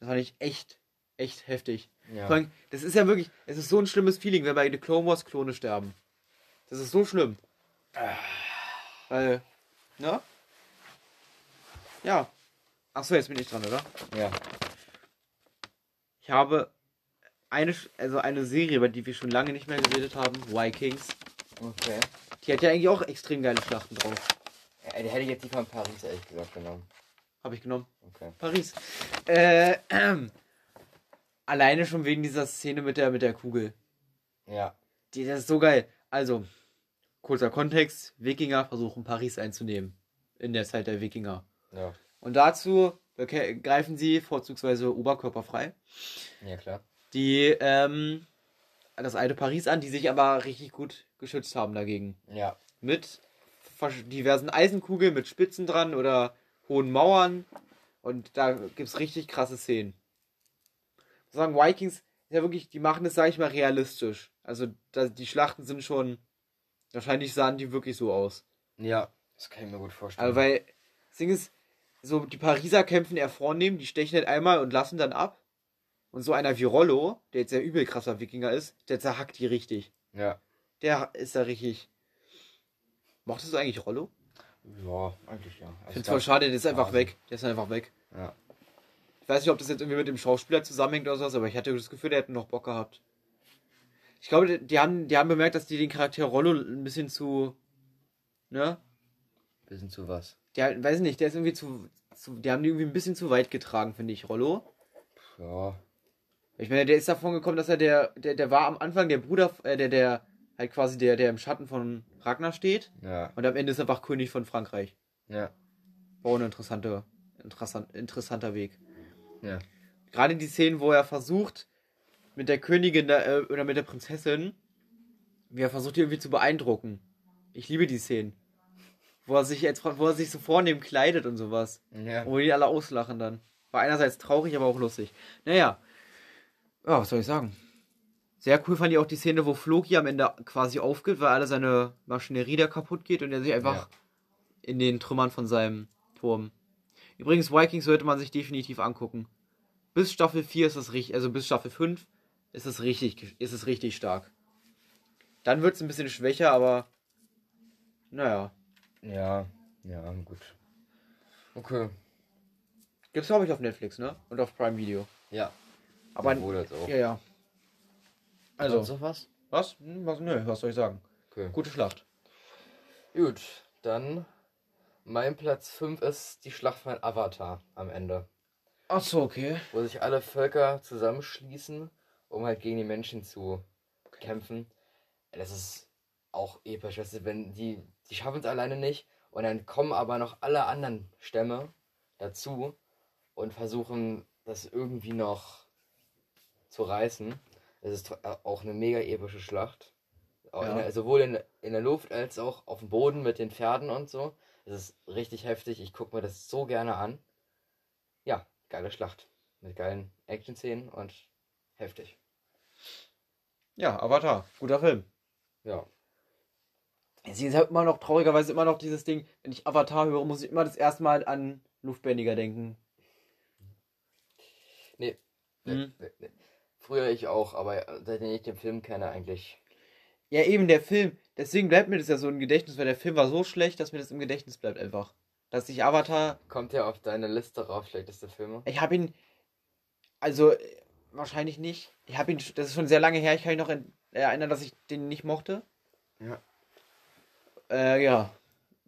Das fand ich echt, echt heftig. Ja. Vor allem, das ist ja wirklich, es ist so ein schlimmes Feeling, wenn bei The Clone Wars Klone sterben. Das ist so schlimm. Weil, ne? Ja. Achso, jetzt bin ich dran, oder? Ja. Ich habe eine, also eine Serie, über die wir schon lange nicht mehr geredet haben, Vikings. Okay. Die hat ja eigentlich auch extrem geile Schlachten drauf. Ja, die hätte ich jetzt die von Paris ehrlich gesagt genommen. Habe ich genommen. Okay. Paris. Äh, ähm, *clears throat* alleine schon wegen dieser Szene mit der, mit der Kugel. Ja. Die, das ist so geil. Also, kurzer Kontext. Wikinger versuchen Paris einzunehmen. In der Zeit der Wikinger. Ja. Und dazu greifen sie vorzugsweise oberkörperfrei. Ja, klar. Die, ähm, das alte Paris an, die sich aber richtig gut geschützt haben dagegen. Ja. Mit diversen Eisenkugeln mit Spitzen dran oder hohen Mauern. Und da gibt's richtig krasse Szenen. Ich muss sagen, Vikings, ja wirklich, die machen es, sage ich mal, realistisch. Also da, die Schlachten sind schon, wahrscheinlich sahen die wirklich so aus. Ja. Das kann ich mir gut vorstellen. Also weil, das Ding ist, so die Pariser kämpfen eher vornehm, die stechen halt einmal und lassen dann ab. Und so einer wie Rollo, der jetzt der übel krasser Wikinger ist, der zerhackt die richtig. ja. Der ist da richtig. Mochtest du eigentlich Rollo? Ja, eigentlich ja. Ich find's voll schade, der ist einfach Wahnsinn. weg. Der ist einfach weg. Ja. Ich weiß nicht, ob das jetzt irgendwie mit dem Schauspieler zusammenhängt oder sowas, aber ich hatte das Gefühl, der hätte noch Bock gehabt. Ich glaube, die- die haben, die haben bemerkt, dass die den Charakter Rollo ein bisschen zu. Ne? Bisschen zu was. Der, weiß nicht, der ist irgendwie zu. zu die haben die irgendwie ein bisschen zu weit getragen, finde ich, Rollo. Ja. Ich meine, der ist davon gekommen, dass er der, der, der war am Anfang der Bruder, äh, der, der, halt quasi der, der im Schatten von Ragnar steht. Ja. Und am Ende ist er einfach König von Frankreich. Ja. War auch ein interessanter, interessant, interessanter Weg. Ja. Gerade die Szenen, wo er versucht, mit der Königin äh, oder mit der Prinzessin, wie er versucht, die irgendwie zu beeindrucken. Ich liebe die Szenen. Wo er sich jetzt, wo er sich so vornehm kleidet und sowas. Ja. Wo die alle auslachen dann. War einerseits traurig, aber auch lustig. Naja. Ja, was soll ich sagen? Sehr cool fand ich auch die Szene, wo Floki am Ende quasi aufgibt, weil alle seine Maschinerie da kaputt geht und er sich einfach Ja. in den Trümmern von seinem Turm. Übrigens, Vikings sollte man sich definitiv angucken. Bis Staffel 4 ist es richtig, also bis Staffel 5 ist es richtig, ist es richtig stark. Dann wird es ein bisschen schwächer, aber naja. Ja. Ja, gut. Okay. Gibt's glaube ich auf Netflix, ne? Und auf Prime Video. Ja. Aber Sowohl als auch. ja, ja. Also, Sonst noch was? was? Hm, was? Nö, was soll ich sagen? Okay. Gute Schlacht. Gut. Dann Mein Platz 5 ist die Schlacht von Avatar am Ende. Ach so, okay. Wo sich alle Völker zusammenschließen, um halt gegen die Menschen zu kämpfen. Das ist auch episch. Weißt du, wenn die, die schaffen es alleine nicht und dann kommen aber noch alle anderen Stämme dazu und versuchen das irgendwie noch zu reißen. Das ist tr- auch eine mega epische Schlacht. Ja. der, sowohl in, in der Luft als auch auf dem Boden mit den Pferden und so. Das ist richtig heftig. Ich gucke mir das so gerne an. Ja, geile Schlacht. Mit geilen Action-Szenen und heftig. Ja, Avatar. Guter Film. Ja. Es ist halt immer noch traurigerweise immer noch dieses Ding, wenn ich Avatar höre, muss ich immer das erste Mal an Luftbändiger denken. Nee. Mhm. nee, nee. Früher ich auch, aber seitdem ich den Film kenne, eigentlich. Ja, eben der Film. Deswegen bleibt mir das ja so im Gedächtnis, weil der Film war so schlecht, dass mir das im Gedächtnis bleibt einfach. Dass ich Avatar. Kommt ja auf deine Liste rauf, schlechteste Filme. Ich habe ihn. Also, wahrscheinlich nicht. Ich habe ihn. Das ist schon sehr lange her. Ich kann mich noch in, erinnern, dass ich den nicht mochte. Ja. Äh, ja.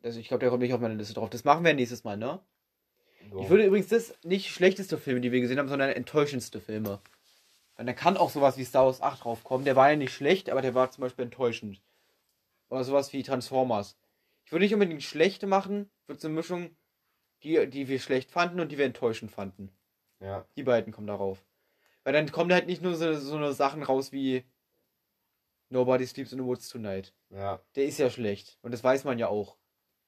Also, ich glaube, der kommt nicht auf meine Liste drauf. Das machen wir nächstes Mal, ne? So. Ich würde übrigens das nicht schlechteste Filme, die wir gesehen haben, sondern enttäuschendste Filme. Weil da kann auch sowas wie Star Wars 8 draufkommen. Der war ja nicht schlecht, aber der war zum Beispiel enttäuschend. Oder sowas wie Transformers. Ich würde nicht unbedingt schlechte machen, würde so eine Mischung, die, die wir schlecht fanden und die wir enttäuschend fanden. Ja. Die beiden kommen darauf. Weil dann kommen halt nicht nur so, so eine Sachen raus wie Nobody Sleeps in the Woods Tonight. Ja. Der ist ja schlecht. Und das weiß man ja auch.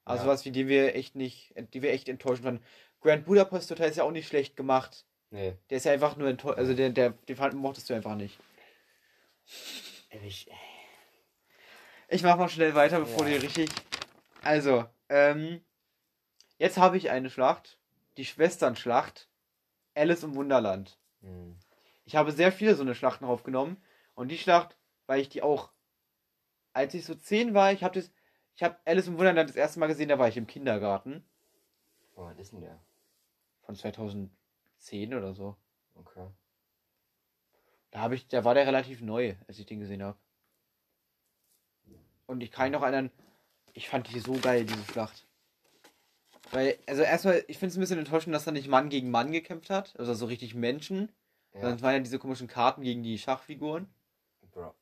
Also Ja. was, wie die wir echt nicht, die wir echt enttäuschend fanden. Grand Budapest Hotel ist ja auch nicht schlecht gemacht. Nee. Der ist ja einfach nur enttäuscht. Also der, der, den fand- mochtest du einfach nicht. Ich, Ich mach mal schnell weiter, bevor Ja. die richtig. Also, ähm. Jetzt habe ich eine Schlacht. Die Schwesternschlacht. Alice im Wunderland. hm. Ich habe sehr viele so eine Schlachten aufgenommen. Und die Schlacht, weil ich die auch. Als ich so zehn war, ich habe das. Ich habe Alice im Wunderland das erste Mal gesehen, da war ich im Kindergarten. Oh, was ist denn der? Von 2010 oder so. Okay. Da habe ich, da war der relativ neu, als ich den gesehen habe. Und ich kann mich noch erinnern, ich fand die so geil, diese Schlacht. Weil, also erstmal, ich finde es ein bisschen enttäuschend, dass er nicht Mann gegen Mann gekämpft hat. Also so richtig Menschen. Ja. Sondern es waren ja diese komischen Karten gegen die Schachfiguren. Bro.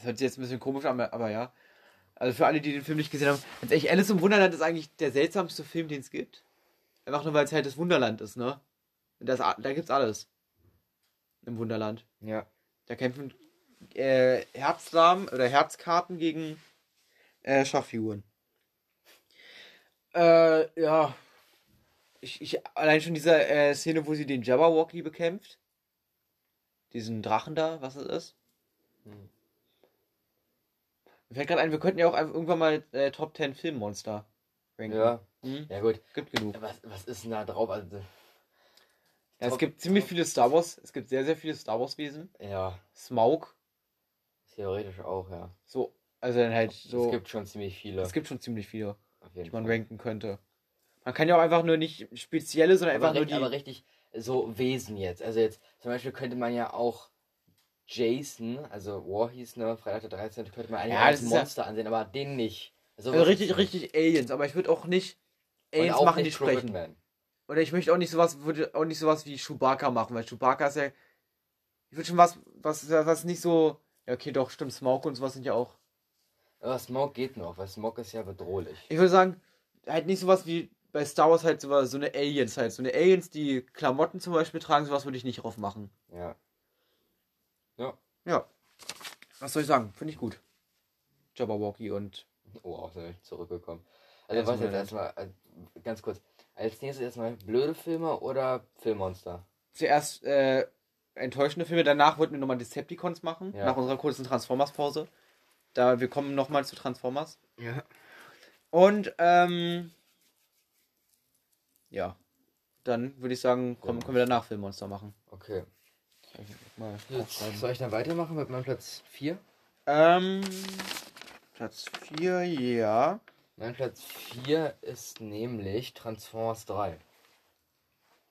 Das hört sich jetzt ein bisschen komisch an, aber ja. Also für alle, die den Film nicht gesehen haben, ganz ehrlich, Alice im Wunderland ist eigentlich der seltsamste Film, den es gibt. Einfach nur, weil es halt das Wunderland ist, ne? Das, da gibt's alles. Im Wunderland. Ja. Da kämpfen äh, Herzdamen oder Herzkarten gegen äh, Schachfiguren. Äh, ja. Ich, ich, allein schon diese äh, Szene, wo sie den Jabberwocky bekämpft. Diesen Drachen da, was es ist. Hm. Mir fällt gerade ein, wir könnten ja auch einfach irgendwann mal äh, Top 10 Filmmonster ranken. Ja. Hm? Ja, gut. Gibt genug. Was, was ist denn da drauf? Also, Ja, es gibt ziemlich viele Star Wars, es gibt sehr, sehr viele Star Wars Wesen. ja, Smaug, theoretisch auch, ja. so, also dann halt so. Es gibt schon ziemlich viele. es gibt schon ziemlich viele. die man Fall. ranken könnte. Man kann ja auch einfach nur nicht spezielle, sondern aber, einfach nur richtig, die. aber richtig so Wesen jetzt. Also jetzt zum Beispiel könnte man ja auch Jason, also Warhees, ne, Freitag der 13. könnte man eigentlich Ja, als ist ja- Monster ansehen, aber den nicht. So also richtig, richtig Aliens, aber ich würde auch nicht Aliens auch machen, die nicht sprechen. Crooked Man. Oder ich möchte auch nicht sowas, würde auch nicht sowas wie Chewbacca machen, weil Chewbacca ist ja. Ich würde schon was, was, was nicht so. Ja, okay, doch, stimmt, Smoke und sowas sind ja auch. Aber Smog geht noch, weil Smog ist ja bedrohlich. Ich würde sagen, halt nicht sowas wie bei Star Wars halt sowas, so eine Aliens halt. So eine Aliens, die Klamotten zum Beispiel tragen, sowas würde ich nicht drauf machen. Ja. Ja. Ja. Was soll ich sagen? Finde ich gut. Jabberwocky und. Oh, auch zurückgekommen. Also was jetzt erstmal, äh, ganz kurz. Als nächstes erstmal blöde Filme oder Filmmonster? Zuerst äh, enttäuschende Filme, danach wollten wir nochmal Decepticons machen, Ja. nach unserer kurzen Transformers-Pause. Da wir kommen nochmal zu Transformers. Ja. Und ähm, ja, dann würde ich sagen, komm, können wir danach Filmmonster machen. Okay. Mal Jetzt, soll ich dann weitermachen mit meinem Platz 4? Ähm, Platz 4, ja. Mein Platz 4 ist nämlich Transformers 3.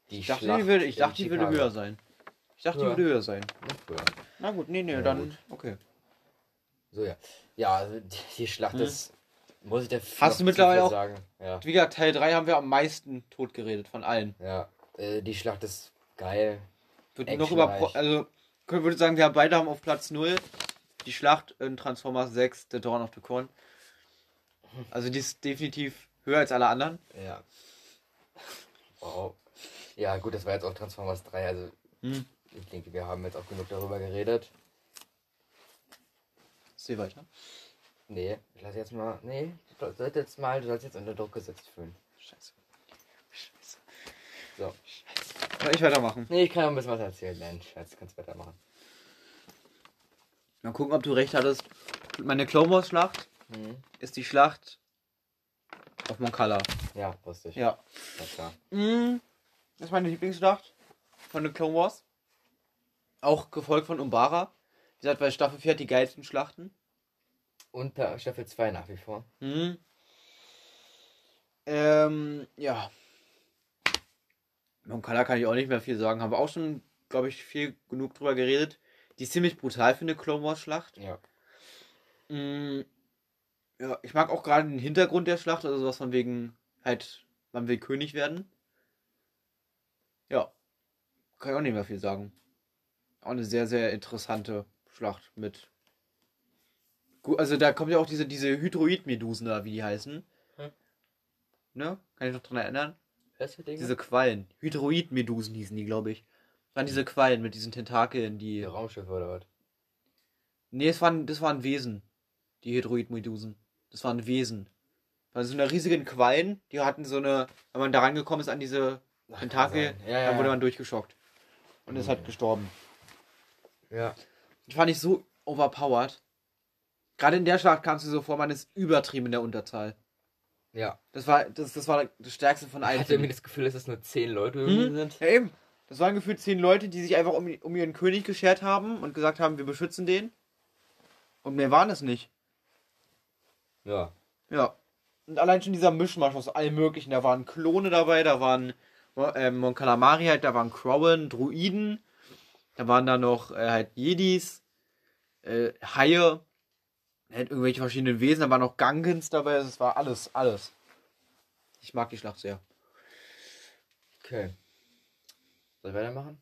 Die Ich dachte, Schlacht die würde, ich dachte, die würde höher sein. Ich dachte, Höher? die würde höher sein. Na gut, nee, nee, Ja, dann, gut. okay. So, ja. Ja, also die, die Schlacht Hm. ist Muss ich der Hast du mittlerweile auch- sagen? Ja. Wie gesagt, Teil 3 haben wir am meisten tot geredet von allen. Ja. Äh, die Schlacht ist geil. Wird noch über. Also, ich würde sagen, wir haben beide haben auf Platz 0 die Schlacht in Transformers 6, The Dawn of the Corn. Also, die ist definitiv höher als alle anderen. Ja. Wow. Ja, gut, das war jetzt auch Transformers 3. Also, Hm. ich denke, wir haben jetzt auch genug darüber geredet. Seh weiter. Nee, ich lass jetzt mal. Nee, du sollst jetzt mal, du sollst jetzt unter Druck gesetzt fühlen. Scheiße. Scheiße. So. Soll ich weitermachen? Nee, ich kann noch ein bisschen was erzählen. Nein, Scheiße, kannst weitermachen. Mal gucken, ob du recht hattest. Meine Clone Wars Schlacht Mhm. ist die Schlacht auf Moncala. Ja, wusste ich. Ja. Na klar. Mm, Das ist meine Lieblingsschlacht von den Clone Wars. Auch gefolgt von Umbara. Wie gesagt, weil Staffel 4 hat die geilsten Schlachten. Und Staffel 2 nach wie vor. Mhm. Ähm, ja. Moncala kann ich auch nicht mehr viel sagen. Haben wir auch schon, glaube ich, viel genug drüber geredet. Die ist ziemlich brutal für eine Clone Wars Schlacht. Ja. Mm, Ja, ich mag auch gerade den Hintergrund der Schlacht, also sowas von wegen, halt, man will König werden. Ja, kann ich auch nicht mehr viel sagen. Auch eine sehr, sehr interessante Schlacht mit. Gut, also da kommt ja auch diese, diese Hydroid-Medusen da, wie die heißen. Hm. Ne? Kann ich noch dran erinnern? Was für Dinge? Diese Quallen. Hydroid-Medusen hießen die, glaube ich. Waren diese Quallen mit diesen Tentakeln, die. die Raumschiffe oder was? Nee, es waren, das waren Wesen. Die Hydroid-Medusen. Das waren Wesen. Also so eine riesigen Quallen, die hatten so eine, wenn man da rangekommen ist an diese Ach, Tentakel, sein. Ja, ja, dann wurde ja. man durchgeschockt. Und ist halt gestorben. Ja. Die fand ich so overpowered. Gerade in der Schlacht kamst du so vor, man ist übertrieben in der Unterzahl. Ja. Das war das, das, war das Stärkste von Ich allen. hatte irgendwie das Gefühl, dass es nur 10 Leute irgendwie Hm? sind. Ja, eben. Das waren gefühlt zehn Leute, die sich einfach um, um ihren König geschert haben und gesagt haben, wir beschützen den. Und mehr waren es nicht. Ja. Ja. Und allein schon dieser Mischmasch aus allem möglichen. Da waren Klone dabei, da waren ähm, Mon Calamari halt, da waren Crowen, Druiden, da waren da noch äh, halt Jedis, äh, Haie, halt irgendwelche verschiedenen Wesen, da waren noch Gangans dabei, also es war alles, alles. Ich mag die Schlacht sehr. Okay. Soll ich weitermachen?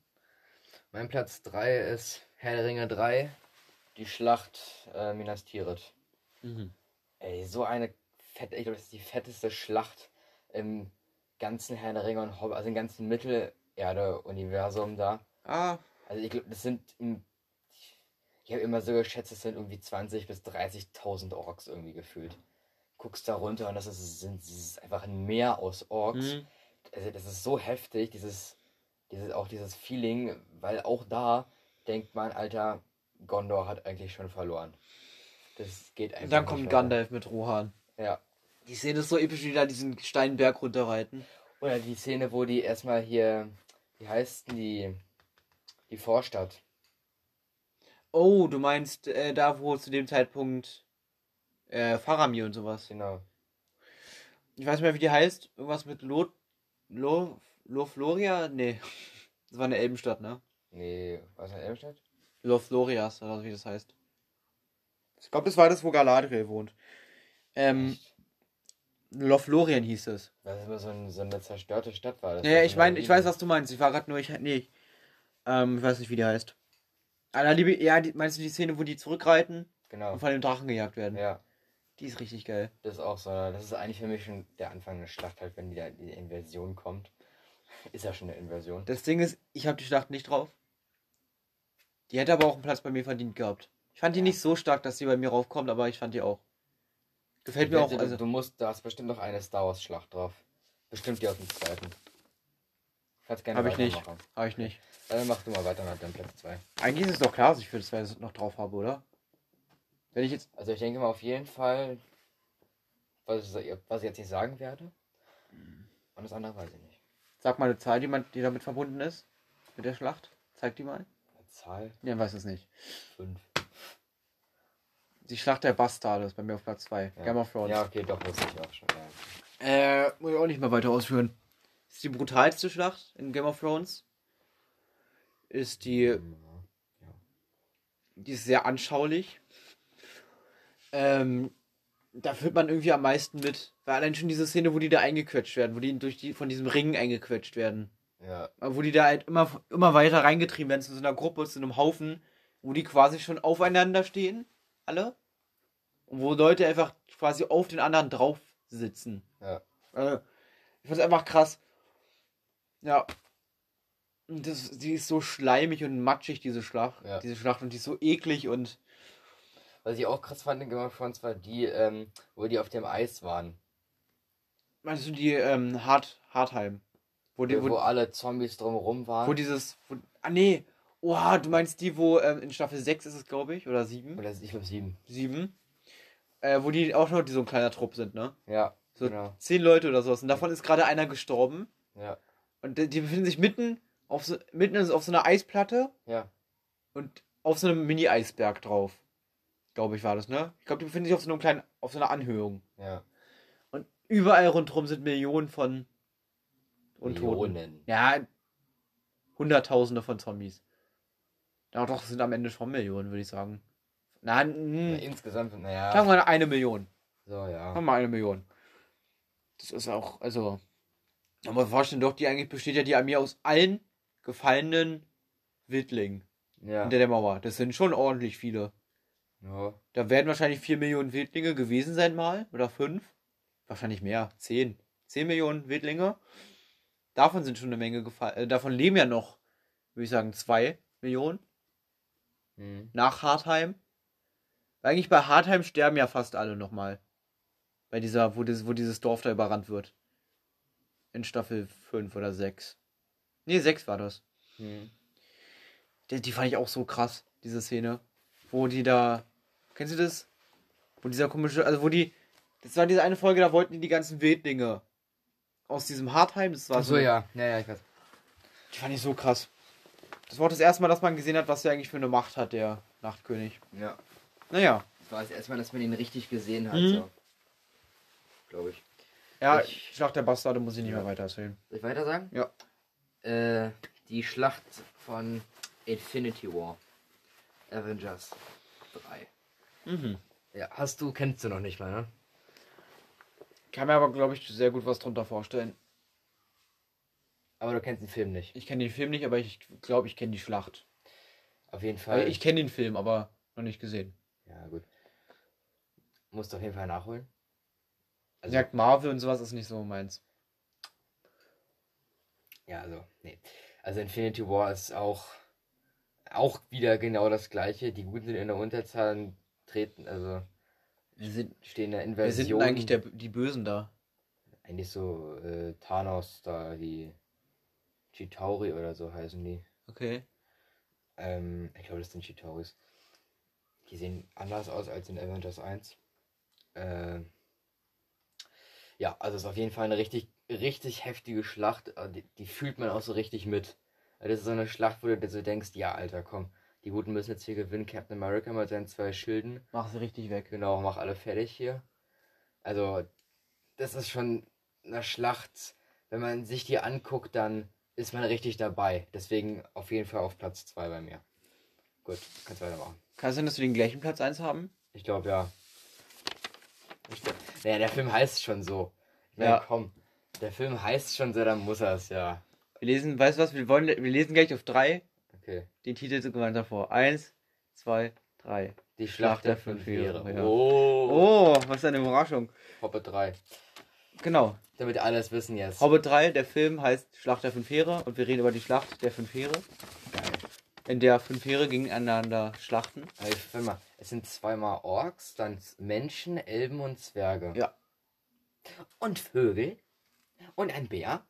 Mein Platz 3 ist Herr der Ringe 3, die Schlacht äh, Minas Tirith. Ey, so eine fette, ich glaube, das ist die fetteste Schlacht im ganzen Herr der Ringe und Hobbit, also im ganzen Mittelerde-Universum da. Ah, Also ich glaube, das sind, im, ich habe immer so geschätzt, es sind irgendwie 20 bis 30.000 Orks irgendwie gefühlt. Guckst da runter und das ist, sind, das ist einfach ein Meer aus Orks. Mhm. Also das ist so heftig, dieses, dieses, auch dieses Feeling, weil auch da denkt man, Alter, Gondor hat eigentlich schon verloren. Das geht einfach und dann kommt. Gandalf mit Rohan. Ja. Die Szene ist so episch, wie die da diesen Steinberg runterreiten. Oder die Szene, wo die erstmal hier, wie heißt denn die, die Vorstadt? Oh, du meinst äh, da, wo zu dem Zeitpunkt äh, Faramir und sowas. Genau. Ich weiß nicht mehr, wie die heißt. Irgendwas mit Lot. Lo. Lofloria? Nee. *laughs* Das war eine Elbenstadt, ne? Nee, was in Elmstadt? Lothlorias, oder wie das heißt. Ich glaube, das war das, wo Galadriel wohnt. Ähm, Lothlorien hieß es. Weil es immer so, ein, so eine zerstörte Stadt war. Das Ja, ich meine, eine ich weiß, was du meinst. Ich war gerade nur, ich, nee. Ähm, ich weiß nicht, wie die heißt. Alter, liebe, ja, die, meinst du die Szene, wo die zurückreiten Genau. und von dem Drachen gejagt werden? Ja, Die ist richtig geil. das ist auch so. Das ist eigentlich für mich schon der Anfang der Schlacht, halt, wenn die, die Invasion kommt. *laughs* Ist ja schon eine Invasion. Das Ding ist, ich habe die Schlacht nicht drauf. Die hätte aber auch einen Platz bei mir verdient gehabt. Ich fand die Ja. nicht so stark, dass sie bei mir raufkommt, aber ich fand die auch. Gefällt mir Ich auch. wette, Also, du, du musst, da ist bestimmt noch eine Star Wars Schlacht drauf. Bestimmt die aus dem zweiten. Kannst gerne Hab ich nicht. habe ich nicht. Dann mach du mal weiter mit deinem Platz 2. Eigentlich ist es doch klar, dass ich für das Zweite noch drauf habe, oder? Wenn ich jetzt. Also ich denke mal auf jeden Fall, was ich, was ich jetzt nicht sagen werde. Und das andere weiß ich nicht. Sag mal eine Zahl, die, man, die damit verbunden ist. Mit der Schlacht. Zeig die mal. Eine Zahl Ja, weiß es nicht. 5. Die Schlacht der Bastarde ist bei mir auf Platz 2. Ja. Game of Thrones. Ja, okay, doch, wusste ich auch schon. Ja. Äh, muss ich auch nicht mehr weiter ausführen. Ist die brutalste Schlacht in Game of Thrones. Ist die Die ist sehr anschaulich. Ähm, da fühlt man irgendwie am meisten mit. Weil allein schon diese Szene, wo die da eingequetscht werden, wo die durch die von diesem Ring eingequetscht werden. Ja. Wo die da halt immer, immer weiter reingetrieben werden zu so einer Gruppe, zu einem Haufen, wo die quasi schon aufeinander stehen, alle. Und wo Leute einfach quasi auf den anderen drauf sitzen. Ja. Äh, ich fand's einfach krass. Ja. Das, die ist so schleimig und matschig, diese Schlacht. Ja. Diese Schlacht und die ist so eklig und. Was ich auch krass fand in Game of Thrones war die, ähm, wo die auf dem Eis waren. Meinst du die ähm, Hart, Hartheim? Wo, die, wo, wo, alle Zombies drumherum waren. wo dieses. Wo, ah, nee. Oha, du meinst die, wo ähm, in Staffel 6 ist es, glaube ich, oder 7? Oder ich glaube sieben. 7. Äh, wo die auch noch die so ein kleiner Trupp sind, ne? Ja, So genau. zehn Leute oder sowas. Und davon ist gerade einer gestorben. Ja, Und die befinden sich mitten auf so, mitten auf so einer Eisplatte ja. und auf so einem Mini-Eisberg drauf. Glaube ich, war das, ne? Ich glaube, die befinden sich auf so einem kleinen, auf so einer Anhöhung. Ja. Und überall rundherum sind Millionen von Untoten. Millionen. Ja, Hunderttausende von Zombies. Ja, doch, es sind am Ende schon Millionen, würde ich sagen. Na, Ja, mh, insgesamt, sagen naja. wir mal eine Million. So, ja. Sagen wir mal eine Million. Das ist auch, also, muss man vorstellen, doch, die eigentlich besteht ja die Armee aus allen gefallenen Wildlingen Ja. hinter der Mauer. Das sind schon ordentlich viele. ja. Da werden wahrscheinlich 4 Millionen Wildlinge gewesen sein mal. Oder 5. Wahrscheinlich mehr. 10. 10 Millionen Wildlinge. Davon sind schon eine Menge gefallen. Äh, davon leben ja noch, würde ich sagen, 2 Millionen. Mhm. Nach Hartheim. Weil eigentlich bei Hartheim sterben ja fast alle nochmal. Bei dieser, wo, das, wo dieses Dorf da überrannt wird. In Staffel 5 oder 6. Nee, 6 war das. Mhm. Die, die fand ich auch so krass, diese Szene. Wo die da. Kennst du das? Wo dieser komische. Also, wo die. Das war diese eine Folge, da wollten die die ganzen Wildlinge aus diesem Hartheim. Das war Ach so, ja. Ja, ja, ich weiß. Die fand ich so krass. Das war das erste Mal, dass man gesehen hat, was der eigentlich für eine Macht hat, der Nachtkönig. Ja. Naja. Das war das erste Mal, dass man ihn richtig gesehen hat, Mhm. so. Glaube ich. Ja, Ich- Schlacht der Bastarde muss ich nicht mehr weiter erzählen. Soll ich weiter sagen? Ja. Äh, die Schlacht von Infinity War. Avengers 3. Mhm. Ja, hast du, kennst du noch nicht mal, ne? Kann mir aber, glaube ich, sehr gut was drunter vorstellen. Aber du kennst den Film nicht. Ich kenne den Film nicht, aber ich glaube, ich kenne die Schlacht. Auf jeden Weil Fall. ich kenne den Film, aber noch nicht gesehen. ja, gut. Musst du auf jeden Fall nachholen. Also, sagt Marvel und sowas ist nicht so meins. Ja, also, nee. Also Infinity War ist auch, auch wieder genau das gleiche. Die Guten sind in der Unterzahl und treten, also Wir sind, stehen in der sind Inversion. denn eigentlich der, die Bösen da? Eigentlich so äh, Thanos da, die Chitauri oder so heißen die. Okay. Ähm, ich glaube, das sind Chitauris. Die sehen anders aus als in Avengers 1. Ähm, ja, also es ist auf jeden Fall eine richtig, richtig heftige Schlacht. äh, Die, die fühlt man auch so richtig mit. Das ist so eine Schlacht, wo du dir so denkst, ja, Alter, komm, die Guten müssen jetzt hier gewinnen. Captain America mit seinen zwei Schilden. Mach sie richtig weg. Genau, mach alle fertig hier. Also, das ist schon eine Schlacht. Wenn man sich die anguckt, dann ist man richtig dabei. Deswegen auf jeden Fall auf Platz 2 bei mir. Gut, kannst weitermachen. Kann es sein, dass wir den gleichen Platz 1 haben? Ich glaube, ja. Naja, der Film heißt schon so. Ich meine, Ja. komm. Der Film heißt schon so, dann muss er es ja. Wir lesen, weißt du was? Wir, wollen, wir lesen gleich auf 3 Okay. den Titel so gemeinsam vor. 1, 2, 3. Die Schlacht der fünf Heere. ja. Oh. Oh, was eine Überraschung. Hobbit 3. Genau. Damit alle es wissen jetzt. Hobbit 3, der Film heißt Schlacht der fünf Heere und wir reden über die Schlacht der fünf Heere, Geil. In der fünf Heere gegeneinander schlachten. Also, warte mal, es sind zweimal Orks, dann Menschen, Elben und Zwerge. Ja. Und Vögel. Und ein Bär.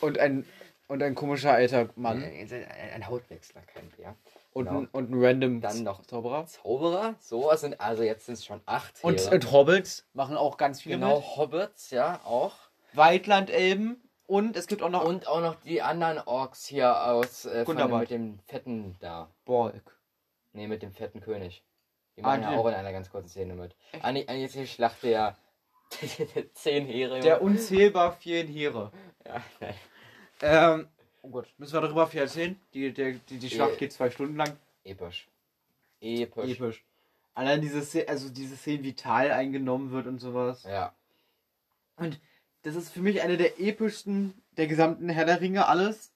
Und ein, und ein komischer alter Mann Ein, ein, Hautwechsler, kein Bär. und, genau. ein, und ein random Dann noch Zauberer. Zauberer. So sind, also jetzt sind es schon acht. Und, und Hobbits machen auch ganz viele genau, mit. Hobbits, ja, auch. Waldlandelben und es gibt auch noch Und auch noch die anderen Orks hier aus äh, Gundabad. mit dem fetten da. Borg. Nee, mit dem fetten König. Die Ah, machen ja die- auch in einer ganz kurzen Szene mit. Eigentlich, eigentlich ist die Schlacht der *laughs* zehn Heere. Der unzählbar vielen Heere. ja, nein. Ähm, oh Gott, müssen wir darüber viel erzählen? Die, der, die, die Schlacht Äh. geht zwei Stunden lang. Episch. Episch. Episch. Allein diese Szene, also diese Szene, wie Tal eingenommen wird und sowas. Ja. Und das ist für mich eine der epischsten der gesamten Herr der Ringe, alles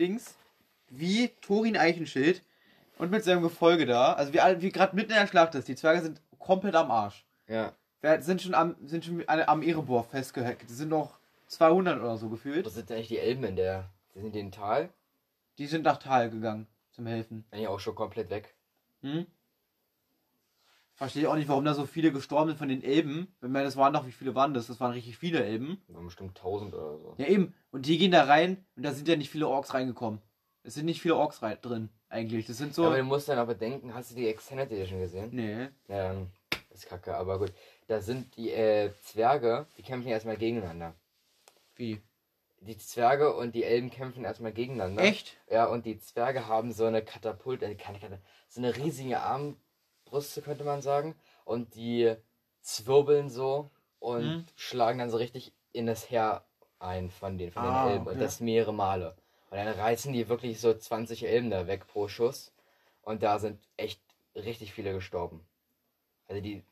Dings. Wie Thorin Eichenschild und mit seinem Gefolge da. Also wie, wie gerade mitten in der Schlacht ist. Die Zwerge sind komplett am Arsch. Ja. Wir sind schon am, sind schon am Erebor festgehackt. Die sind noch 200 oder so gefühlt. Wo sind eigentlich die Elben in der? Die sind in den Tal? Die sind nach Tal gegangen zum Helfen. Eigentlich auch schon komplett weg. Hm? Verstehe ich auch nicht, warum da so viele gestorben sind von den Elben. Wenn man das waren doch, wie viele waren das? Das waren richtig viele Elben. Das waren bestimmt 1000 oder so. Ja, eben. Und die gehen da rein und da sind ja nicht viele Orks reingekommen. Es sind nicht viele Orks rein, drin, eigentlich. Das sind so. Ja, aber du musst dann aber denken, hast du die Extended Edition gesehen? nee. Ja, dann ist kacke, aber gut. Da sind die äh, Zwerge, die kämpfen erstmal gegeneinander. Wie? Die Zwerge und die Elben kämpfen erstmal gegeneinander. Echt? Ja, und die Zwerge haben so eine Katapult, äh, keine Katapult, so eine riesige Armbrüste, könnte man sagen. Und die zwirbeln so und Mhm. schlagen dann so richtig in das Heer ein von den, von den Ah, Elben. Und okay. das mehrere Male. Und dann reißen die wirklich so 20 Elben da weg pro Schuss. Und da sind echt richtig viele gestorben. Also die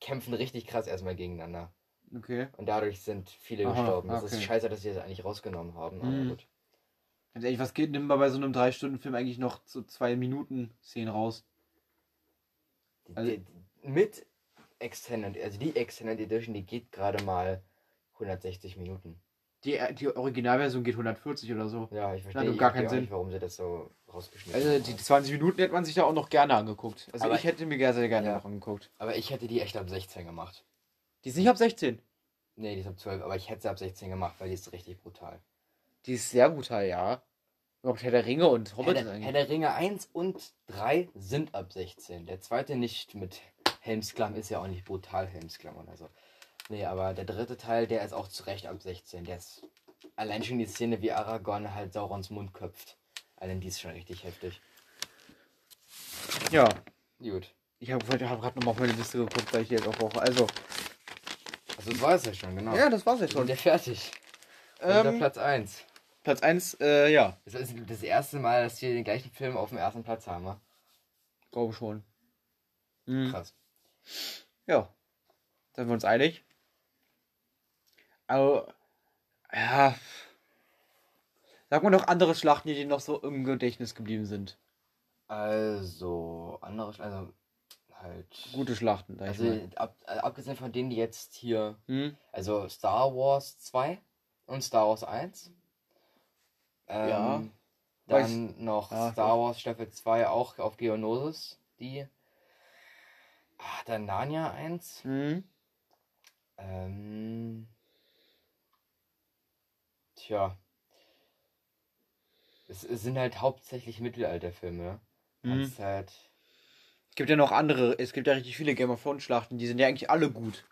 kämpfen richtig krass erstmal gegeneinander. Okay. Und dadurch sind viele Aha, gestorben. Das ist okay. scheiße, dass sie das eigentlich rausgenommen haben. Aber Mhm. gut. Ganz ehrlich, was geht, nimmt man bei so einem 3-Stunden-Film eigentlich noch so 2 Minuten Szenen raus? Also- die, mit Extended, also die Extended Edition, die geht gerade mal 160 Minuten. Die, die Originalversion geht 140 oder so. Ja, ich verstehe, gar keinen Sinn. nicht, warum sie das so rausgeschnitten Also haben. die 20 Minuten hätte man sich da auch noch gerne angeguckt. Also Aber- ich hätte mir sehr, sehr gerne Ja. noch angeguckt. Aber ich hätte die echt ab 16 gemacht. Die ist nicht ab 16. Nee, die ist ab 12, aber ich hätte sie ab 16 gemacht, weil die ist richtig brutal. Die ist sehr brutal, ja. Überhaupt Herr der Ringe und Herr Hobbit der, Herr eigentlich. der Ringe 1 und 3 sind ab 16. Der zweite nicht mit Helmsklamm ist ja auch nicht brutal Helmsklamm oder so. Nee, aber der dritte Teil, der ist auch zu Recht ab 16. Der ist allein schon die Szene, wie Aragorn halt Saurons Mund köpft. Allein die ist schon richtig heftig. Ja. Gut. Ich habe hab gerade nochmal auf meine Liste geguckt, weil ich die jetzt auch brauche. Also, Also das war es ja schon, genau. ja, das war's jetzt Wir sind schon. ja fertig. Unser Ähm, Platz 1. Platz 1, äh, ja, Das ist das erste Mal, dass wir den gleichen Film auf dem ersten Platz haben. wa? glaube schon. Mhm. Krass. Ja. Sind wir uns einig? Aber, ja. Sag mal noch andere Schlachten, die noch so im Gedächtnis geblieben sind. Also, andere, Sch- also halt. Gute Schlachten, Also, ab, äh, abgesehen von denen, die jetzt hier. Hm? Also, Star Wars 2 und Star Wars 1. Ähm, Ja. Dann noch Ja, Star Wars Staffel 2 auch auf Geonosis. Die. Ah, dann Narnia 1. Hm? Ähm. Tja. Es, es sind halt hauptsächlich Mittelalterfilme. ne? Mhm. Halt. Es gibt ja noch andere, es gibt ja richtig viele Game of Thrones Schlachten, die sind ja eigentlich alle gut.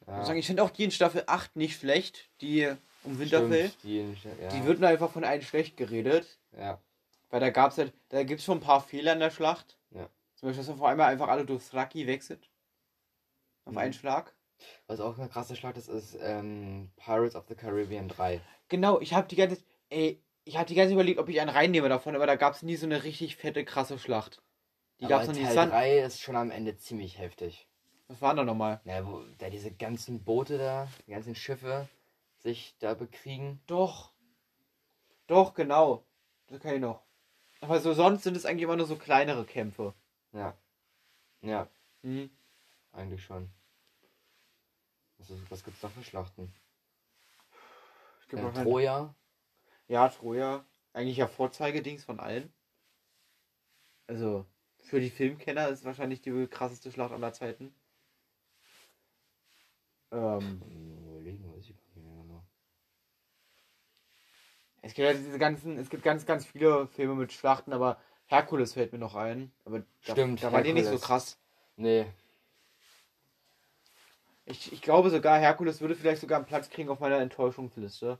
Ich muss Ja, sagen, ich finde auch die in Staffel 8 nicht schlecht, die um Winterfell. stimmt, die, ja, Die wird nur einfach von allen schlecht geredet. Ja. Weil da gab's halt, da gibt's schon ein paar Fehler in der Schlacht. Ja. Zum Beispiel, dass man vor allem einfach alle durch Thraki wechselt. Auf Mhm. einen Schlag. Was auch eine krasse Schlacht ist, ist ähm, Pirates of the Caribbean 3. Genau, ich habe die ganze ey, ich habe die ganze überlegt, ob ich einen reinnehme davon, aber da gab's nie so eine richtig fette, krasse Schlacht. Die Aber gab's noch nie. Teil Sun 3 ist schon am Ende ziemlich heftig. Was war da nochmal? Ja, wo da diese ganzen Boote da, die ganzen Schiffe sich da bekriegen. Doch. Doch, genau. Das kann ich noch. Aber so sonst sind es eigentlich immer nur so kleinere Kämpfe. Ja. Ja, Mhm. eigentlich schon. Was, ist, was gibt's noch für Schlachten? Gibt Äh, Troja. Ja, Troja. Eigentlich ja Vorzeigedings von allen. Also, für die Filmkenner ist wahrscheinlich die krasseste Schlacht aller Zeiten. Ähm, Hm, Überlegen, weiß ich gar nicht mehr genau. Es gibt ja diese ganzen, es gibt ganz, ganz viele Filme mit Schlachten, aber Herkules fällt mir noch ein. Aber da, Stimmt, da war die nicht so Herkules. krass. Nee, Ich, ich glaube sogar, Herkules würde vielleicht sogar einen Platz kriegen auf meiner Enttäuschungsliste.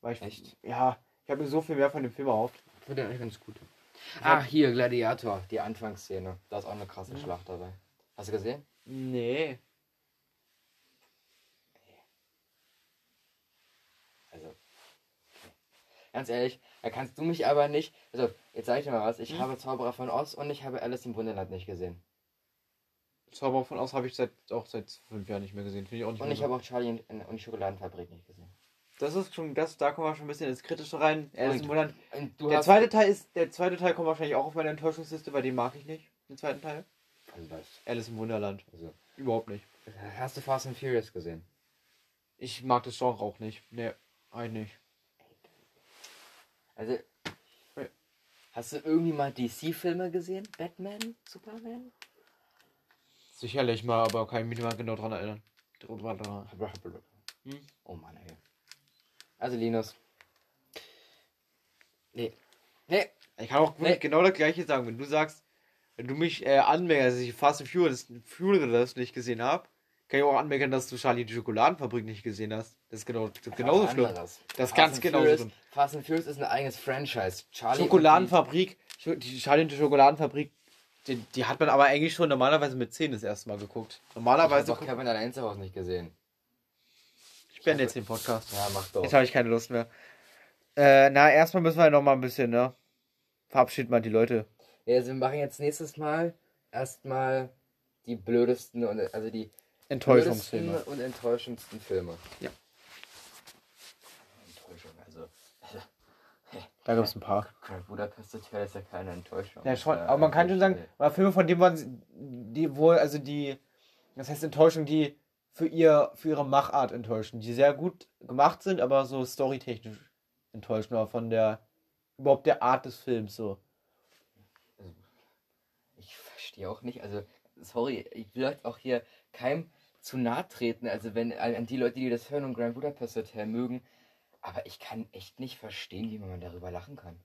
Weil ich, Echt? Ja, ich habe mir so viel mehr von dem Film erhofft. ich finde den eigentlich ganz gut. Ah, hier, Gladiator, die Anfangsszene. Da ist auch eine krasse. Schlacht dabei. Hast du gesehen? Nee. Also. okay. Ganz ehrlich, da kannst du mich aber nicht. Also, jetzt sag ich dir mal was. Ich Hm? habe Zauberer von Oz und ich habe Alice im Wunderland nicht gesehen. Zauber von Oz habe ich seit, auch seit fünf Jahren nicht mehr gesehen. Finde ich auch nicht Und ich so. habe auch Charlie und, die Schokoladenfabrik nicht gesehen. Das ist schon, das, da kommen wir schon ein bisschen ins Kritische rein. Alice im Und- Wunderland. Der zweite Teil ist, der zweite Teil kommt wahrscheinlich auch auf meine Enttäuschungsliste, weil den mag ich nicht. Den zweiten Teil. Also, was? Alice im Wunderland. Also, Überhaupt nicht. hast du Fast and Furious gesehen? Ich mag das Genre auch nicht. Nee, eigentlich nicht. Also. Hast du irgendwie mal DC-Filme gesehen? Batman? Superman? Sicherlich mal, aber kann ich mich nicht mal genau dran erinnern. Hm? Oh Mann, ey. Also, Linus. Nee. Nee. Ich kann auch Nee. genau das gleiche sagen. Wenn du sagst, wenn du mich äh, anmerkst, dass ich Fast and Furious, Furious nicht gesehen habe, kann ich auch anmerken, dass du Charlie die Schokoladenfabrik nicht gesehen hast. Das ist genau, das genauso schlimm. Das ist Fast ganz genauso schlimm. Fast and Furious ist ein eigenes Franchise. Charlie Schokoladenfabrik, Scho- die Charlie und die Schokoladenfabrik, die, die hat man aber eigentlich schon normalerweise mit 10 das erste Mal geguckt. Die, ich Normalerweise habe Kevin allein zu Hause nicht gesehen. Ich beende jetzt den Podcast. Ja, mach doch. Jetzt habe ich keine Lust mehr. Äh, na, erstmal müssen wir noch mal ein bisschen, ne? Verabschieden mal die Leute. Ja, also wir machen jetzt nächstes Mal erstmal die blödesten und also die Enttäuschungsfilme. und enttäuschendsten Filme. Ja. Enttäuschung, also. Da gibt es ein paar. Budapest Hotel ist ja keine Enttäuschung. Ja, schon. Aber man kann schon sagen, oder Filme, von denen man die wohl, also die, das heißt Enttäuschung, die für ihr, für ihre Machart enttäuschen, die sehr gut gemacht sind, aber so storytechnisch enttäuschen, oder von der, überhaupt der Art des Films so. Ich verstehe auch nicht, also, sorry, ich will euch auch hier keinem zu nahe treten, also wenn an die Leute, die das hören und Grand Budapest Hotel mögen, aber ich kann echt nicht verstehen, wie man darüber lachen kann.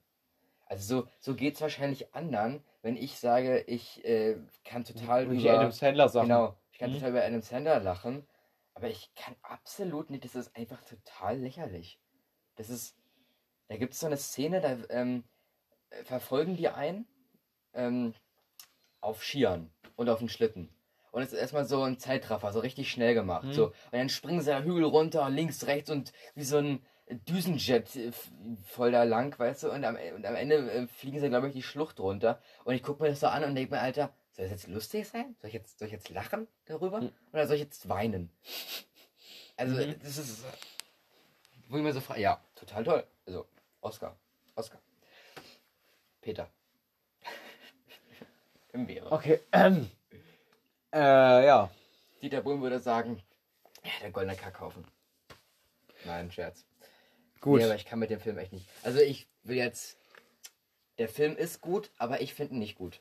Also so, so geht es wahrscheinlich anderen, wenn ich sage, ich äh, kann total Wie über... Adam Sandler Sachen. Genau, ich kann Mhm. total über Adam Sandler lachen, aber ich kann absolut nicht, das ist einfach total lächerlich. Das ist, da gibt es so eine Szene, da ähm, äh, verfolgen die einen ähm, auf Skiern und auf dem Schlitten. Und es ist erstmal so ein Zeitraffer, so richtig schnell gemacht. Mhm. So. Und dann springen sie da Hügel runter, links, rechts und wie so ein Düsenjet äh, voll da lang, weißt du, und am, und am Ende äh, fliegen sie, glaube ich, die Schlucht runter. Und ich gucke mir das so an und denke mir, Alter, soll das jetzt lustig sein? Soll ich jetzt, soll ich jetzt lachen darüber? Mhm. Oder soll ich jetzt weinen? Also, Mhm. das ist. Wo ich mir so frage, ja, total toll. Also, Oscar. Oscar. Peter. *laughs* Im Wäre. Okay, ähm, äh, ja. Dieter Bohlen würde sagen, ja, der goldene Kackhaufen. Nein, Scherz. Gut. Nee, aber ich kann mit dem Film echt nicht. Also ich will jetzt. Der Film ist gut, aber ich finde ihn nicht gut.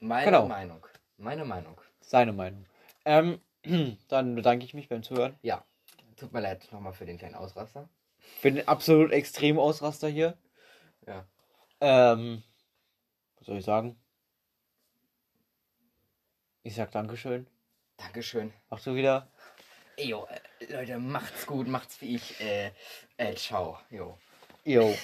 Meine Genau. Meinung. Meine Meinung. Seine Meinung. Ähm, *clears throat* dann bedanke ich mich beim Zuhören. Ja. Tut mir leid nochmal für den kleinen Ausraster. Für den absolut extremen Ausraster hier. Ja. Ähm, was soll ich sagen? Ich sag Dankeschön. Dankeschön. Machst du wieder? Jo, äh, Leute, macht's gut, macht's wie ich. Äh, äh, ciao. Jo. Jo.